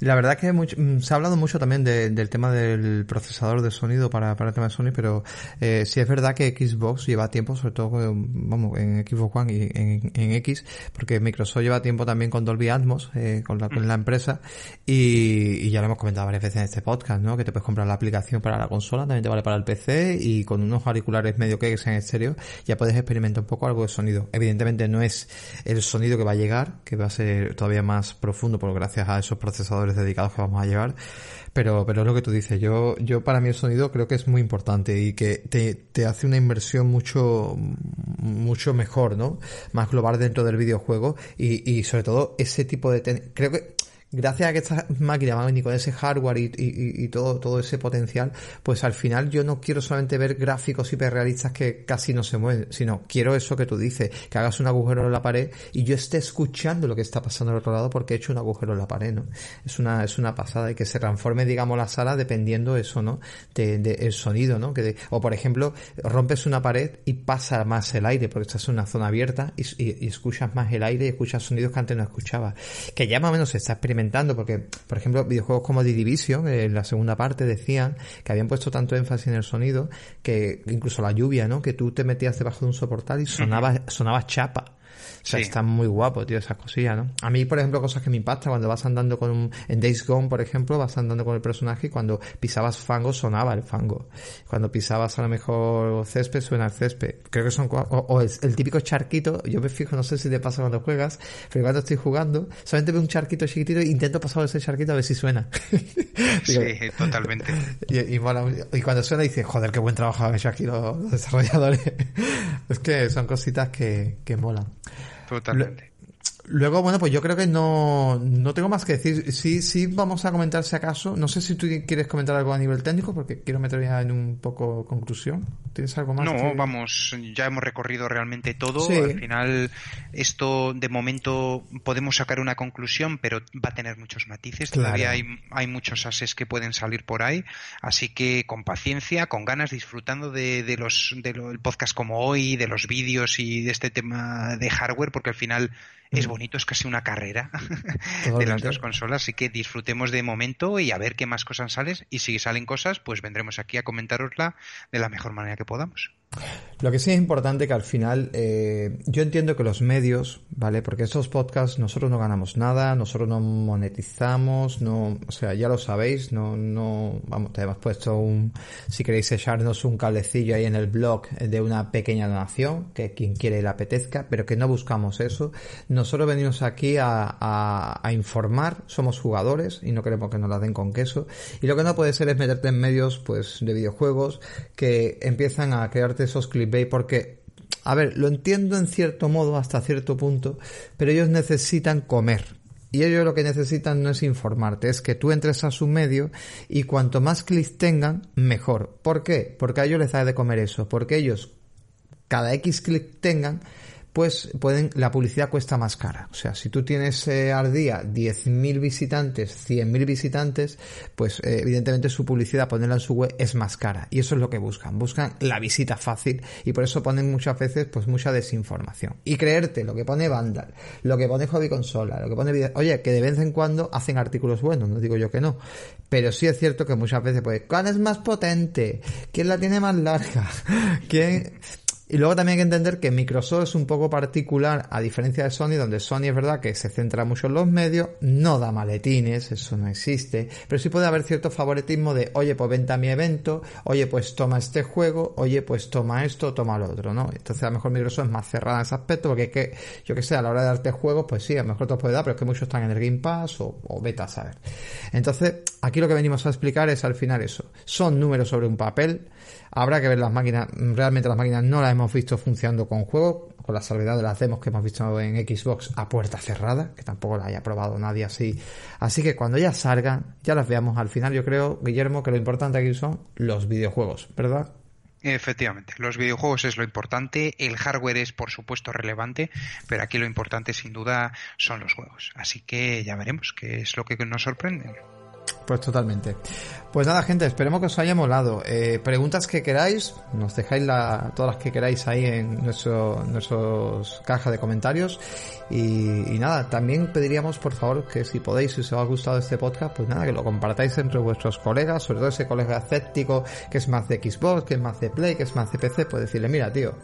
La verdad que mm, se ha hablado mucho también del tema del procesador de sonido para, para el tema de Sony, pero eh, sí es verdad que Xbox lleva tiempo, sobre todo vamos, en Xbox One y en, X, porque Microsoft lleva tiempo también con Dolby Atmos, eh, con, la, con la empresa, y, ya lo hemos comentado varias veces en este podcast, ¿no? Que te puedes comprar la aplicación para la consola, también te vale para el PC, y con unos auriculares medio que sean estéreo, ya puedes experimentar un poco algo de sonido. Evidentemente no es el sonido que va a llegar, que va a ser todavía más profundo, gracias a esos procesadores dedicados que vamos a llevar. Pero, pero es lo que tú dices. Yo, yo para mí el sonido creo que es muy importante y que te, te hace una inversión mucho, mucho mejor, ¿no? Más global dentro del videojuego y, y sobre todo ese tipo de, creo que gracias a que esta máquina va a venir con ese hardware y, todo, todo ese potencial, pues al final yo no quiero solamente ver gráficos hiperrealistas que casi no se mueven, sino quiero eso que tú dices, que hagas un agujero en la pared y yo esté escuchando lo que está pasando al otro lado porque he hecho un agujero en la pared, ¿no? Es una, es una pasada y que se transforme, digamos, la sala dependiendo eso, ¿no? De, de el sonido, ¿no? Que o por ejemplo, rompes una pared y pasa más el aire porque estás en una zona abierta y, y, escuchas más el aire y escuchas sonidos que antes no escuchabas. Que ya más o menos se está experimentando porque, por ejemplo, videojuegos como The Division, en la segunda parte decían que habían puesto tanto énfasis en el sonido que incluso la lluvia, ¿no? Que tú te metías debajo de un soportal y sonaba, sonaba chapa. O sea, está muy guapo, tío, esas cosillas, ¿no? A mí, por ejemplo, cosas que me impactan cuando vas andando con un... En Days Gone, por ejemplo, vas andando con el personaje y cuando pisabas fango sonaba el fango. Cuando pisabas a lo mejor césped suena el césped. Creo que son... O, el, típico charquito, yo me fijo, no sé si te pasa cuando juegas, pero cuando estoy jugando, solamente veo un charquito chiquitito e intento pasar ese charquito a ver si suena. sí, totalmente. Y, y, cuando suena dices, joder, qué buen trabajo han hecho aquí los, desarrolladores. es que son cositas que, que molan. Totalmente. Luego, bueno, pues yo creo que no, no tengo más que decir. Sí, sí, vamos a comentar si acaso. No sé si tú quieres comentar algo a nivel técnico, porque quiero meter ya en un poco conclusión. ¿Tienes algo más? No, vamos, ya hemos recorrido realmente todo. Al final, esto de momento podemos sacar una conclusión, pero va a tener muchos matices. Todavía hay, hay muchos ases que pueden salir por ahí. Así que con paciencia, con ganas, disfrutando de, de los del podcast como hoy, de los vídeos y de este tema de hardware, porque al final es mm. bonito, es casi una carrera de las dos consolas, así que disfrutemos de momento y a ver qué más cosas salen y si salen cosas, pues vendremos aquí a comentárosla de la mejor manera que podamos. Lo que sí es importante que al final, eh, yo entiendo que los medios, ¿vale? Porque estos podcasts nosotros no ganamos nada, nosotros no monetizamos, no, o sea, ya lo sabéis, no, no, vamos, te hemos puesto un, si queréis echarnos un cablecillo ahí en el blog de una pequeña donación, que quien quiere le apetezca, pero que no buscamos eso. Nosotros venimos aquí a, a, a informar, somos jugadores y no queremos que nos la den con queso. Y lo que no puede ser es meterte en medios, pues, de videojuegos que empiezan a crearte esos clips porque, a ver, lo entiendo en cierto modo hasta cierto punto, pero ellos necesitan comer. Y ellos lo que necesitan no es informarte, es que tú entres a su medio y cuanto más clics tengan, mejor. ¿Por qué? Porque a ellos les da de comer eso, porque ellos, cada X clic tengan, pues pueden, la publicidad cuesta más cara. O sea, si tú tienes eh, al día 10.000 visitantes, 100.000 visitantes, pues eh, evidentemente su publicidad, ponerla en su web es más cara. Y eso es lo que buscan. Buscan la visita fácil y por eso ponen muchas veces pues mucha desinformación. Y creerte lo que pone Vandal, lo que pone Hobby Consola, lo que pone... Oye, que de vez en cuando hacen artículos buenos, no digo yo que no. Pero sí es cierto que muchas veces pues, ¿cuál es más potente? ¿Quién la tiene más larga? ¿Quién...? Y luego también hay que entender que Microsoft es un poco particular, a diferencia de Sony, donde Sony es verdad que se centra mucho en los medios, no da maletines, eso no existe, pero sí puede haber cierto favoritismo de, oye, pues vente a mi evento, oye, pues toma este juego, oye, pues toma esto, toma lo otro, ¿no? Entonces a lo mejor Microsoft es más cerrada en ese aspecto, porque es que, yo que sé, a la hora de darte juegos, pues sí, a lo mejor te puede dar, pero es que muchos están en el Game Pass o, o beta, ¿sabes? Entonces, aquí lo que venimos a explicar es al final eso. Son números sobre un papel, Habrá que ver las máquinas, realmente las máquinas no las hemos visto funcionando con juegos, con la salvedad de las demos que hemos visto en Xbox a puerta cerrada, que tampoco la haya probado nadie así. Así que cuando ya salgan, ya las veamos al final, yo creo, Guillermo, que lo importante aquí son los videojuegos, ¿verdad? Efectivamente, los videojuegos es lo importante, el hardware es por supuesto relevante, pero aquí lo importante sin duda son los juegos. Así que ya veremos qué es lo que nos sorprende. Pues totalmente. Pues nada, gente, esperemos que os haya molado. Eh, preguntas que queráis, nos dejáis la, todas las que queráis ahí en nuestro, nuestros caja de comentarios. Y, y, nada, también pediríamos por favor que si podéis, si os ha gustado este podcast, pues nada, que lo compartáis entre vuestros colegas, sobre todo ese colega escéptico que es más de Xbox, que es más de Play, que es más de PC, pues decirle, mira tío,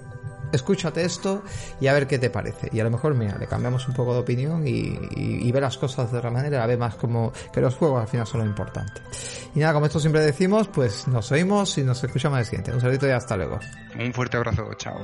escúchate esto y a ver qué te parece. Y a lo mejor, mira, le cambiamos un poco de opinión y, ve las cosas de otra manera, a ver más como que los juegos al final son lo importante. Y nada, como esto siempre decimos, pues nos oímos y nos escuchamos el siguiente. Un saludo y hasta luego. Un fuerte abrazo, chao.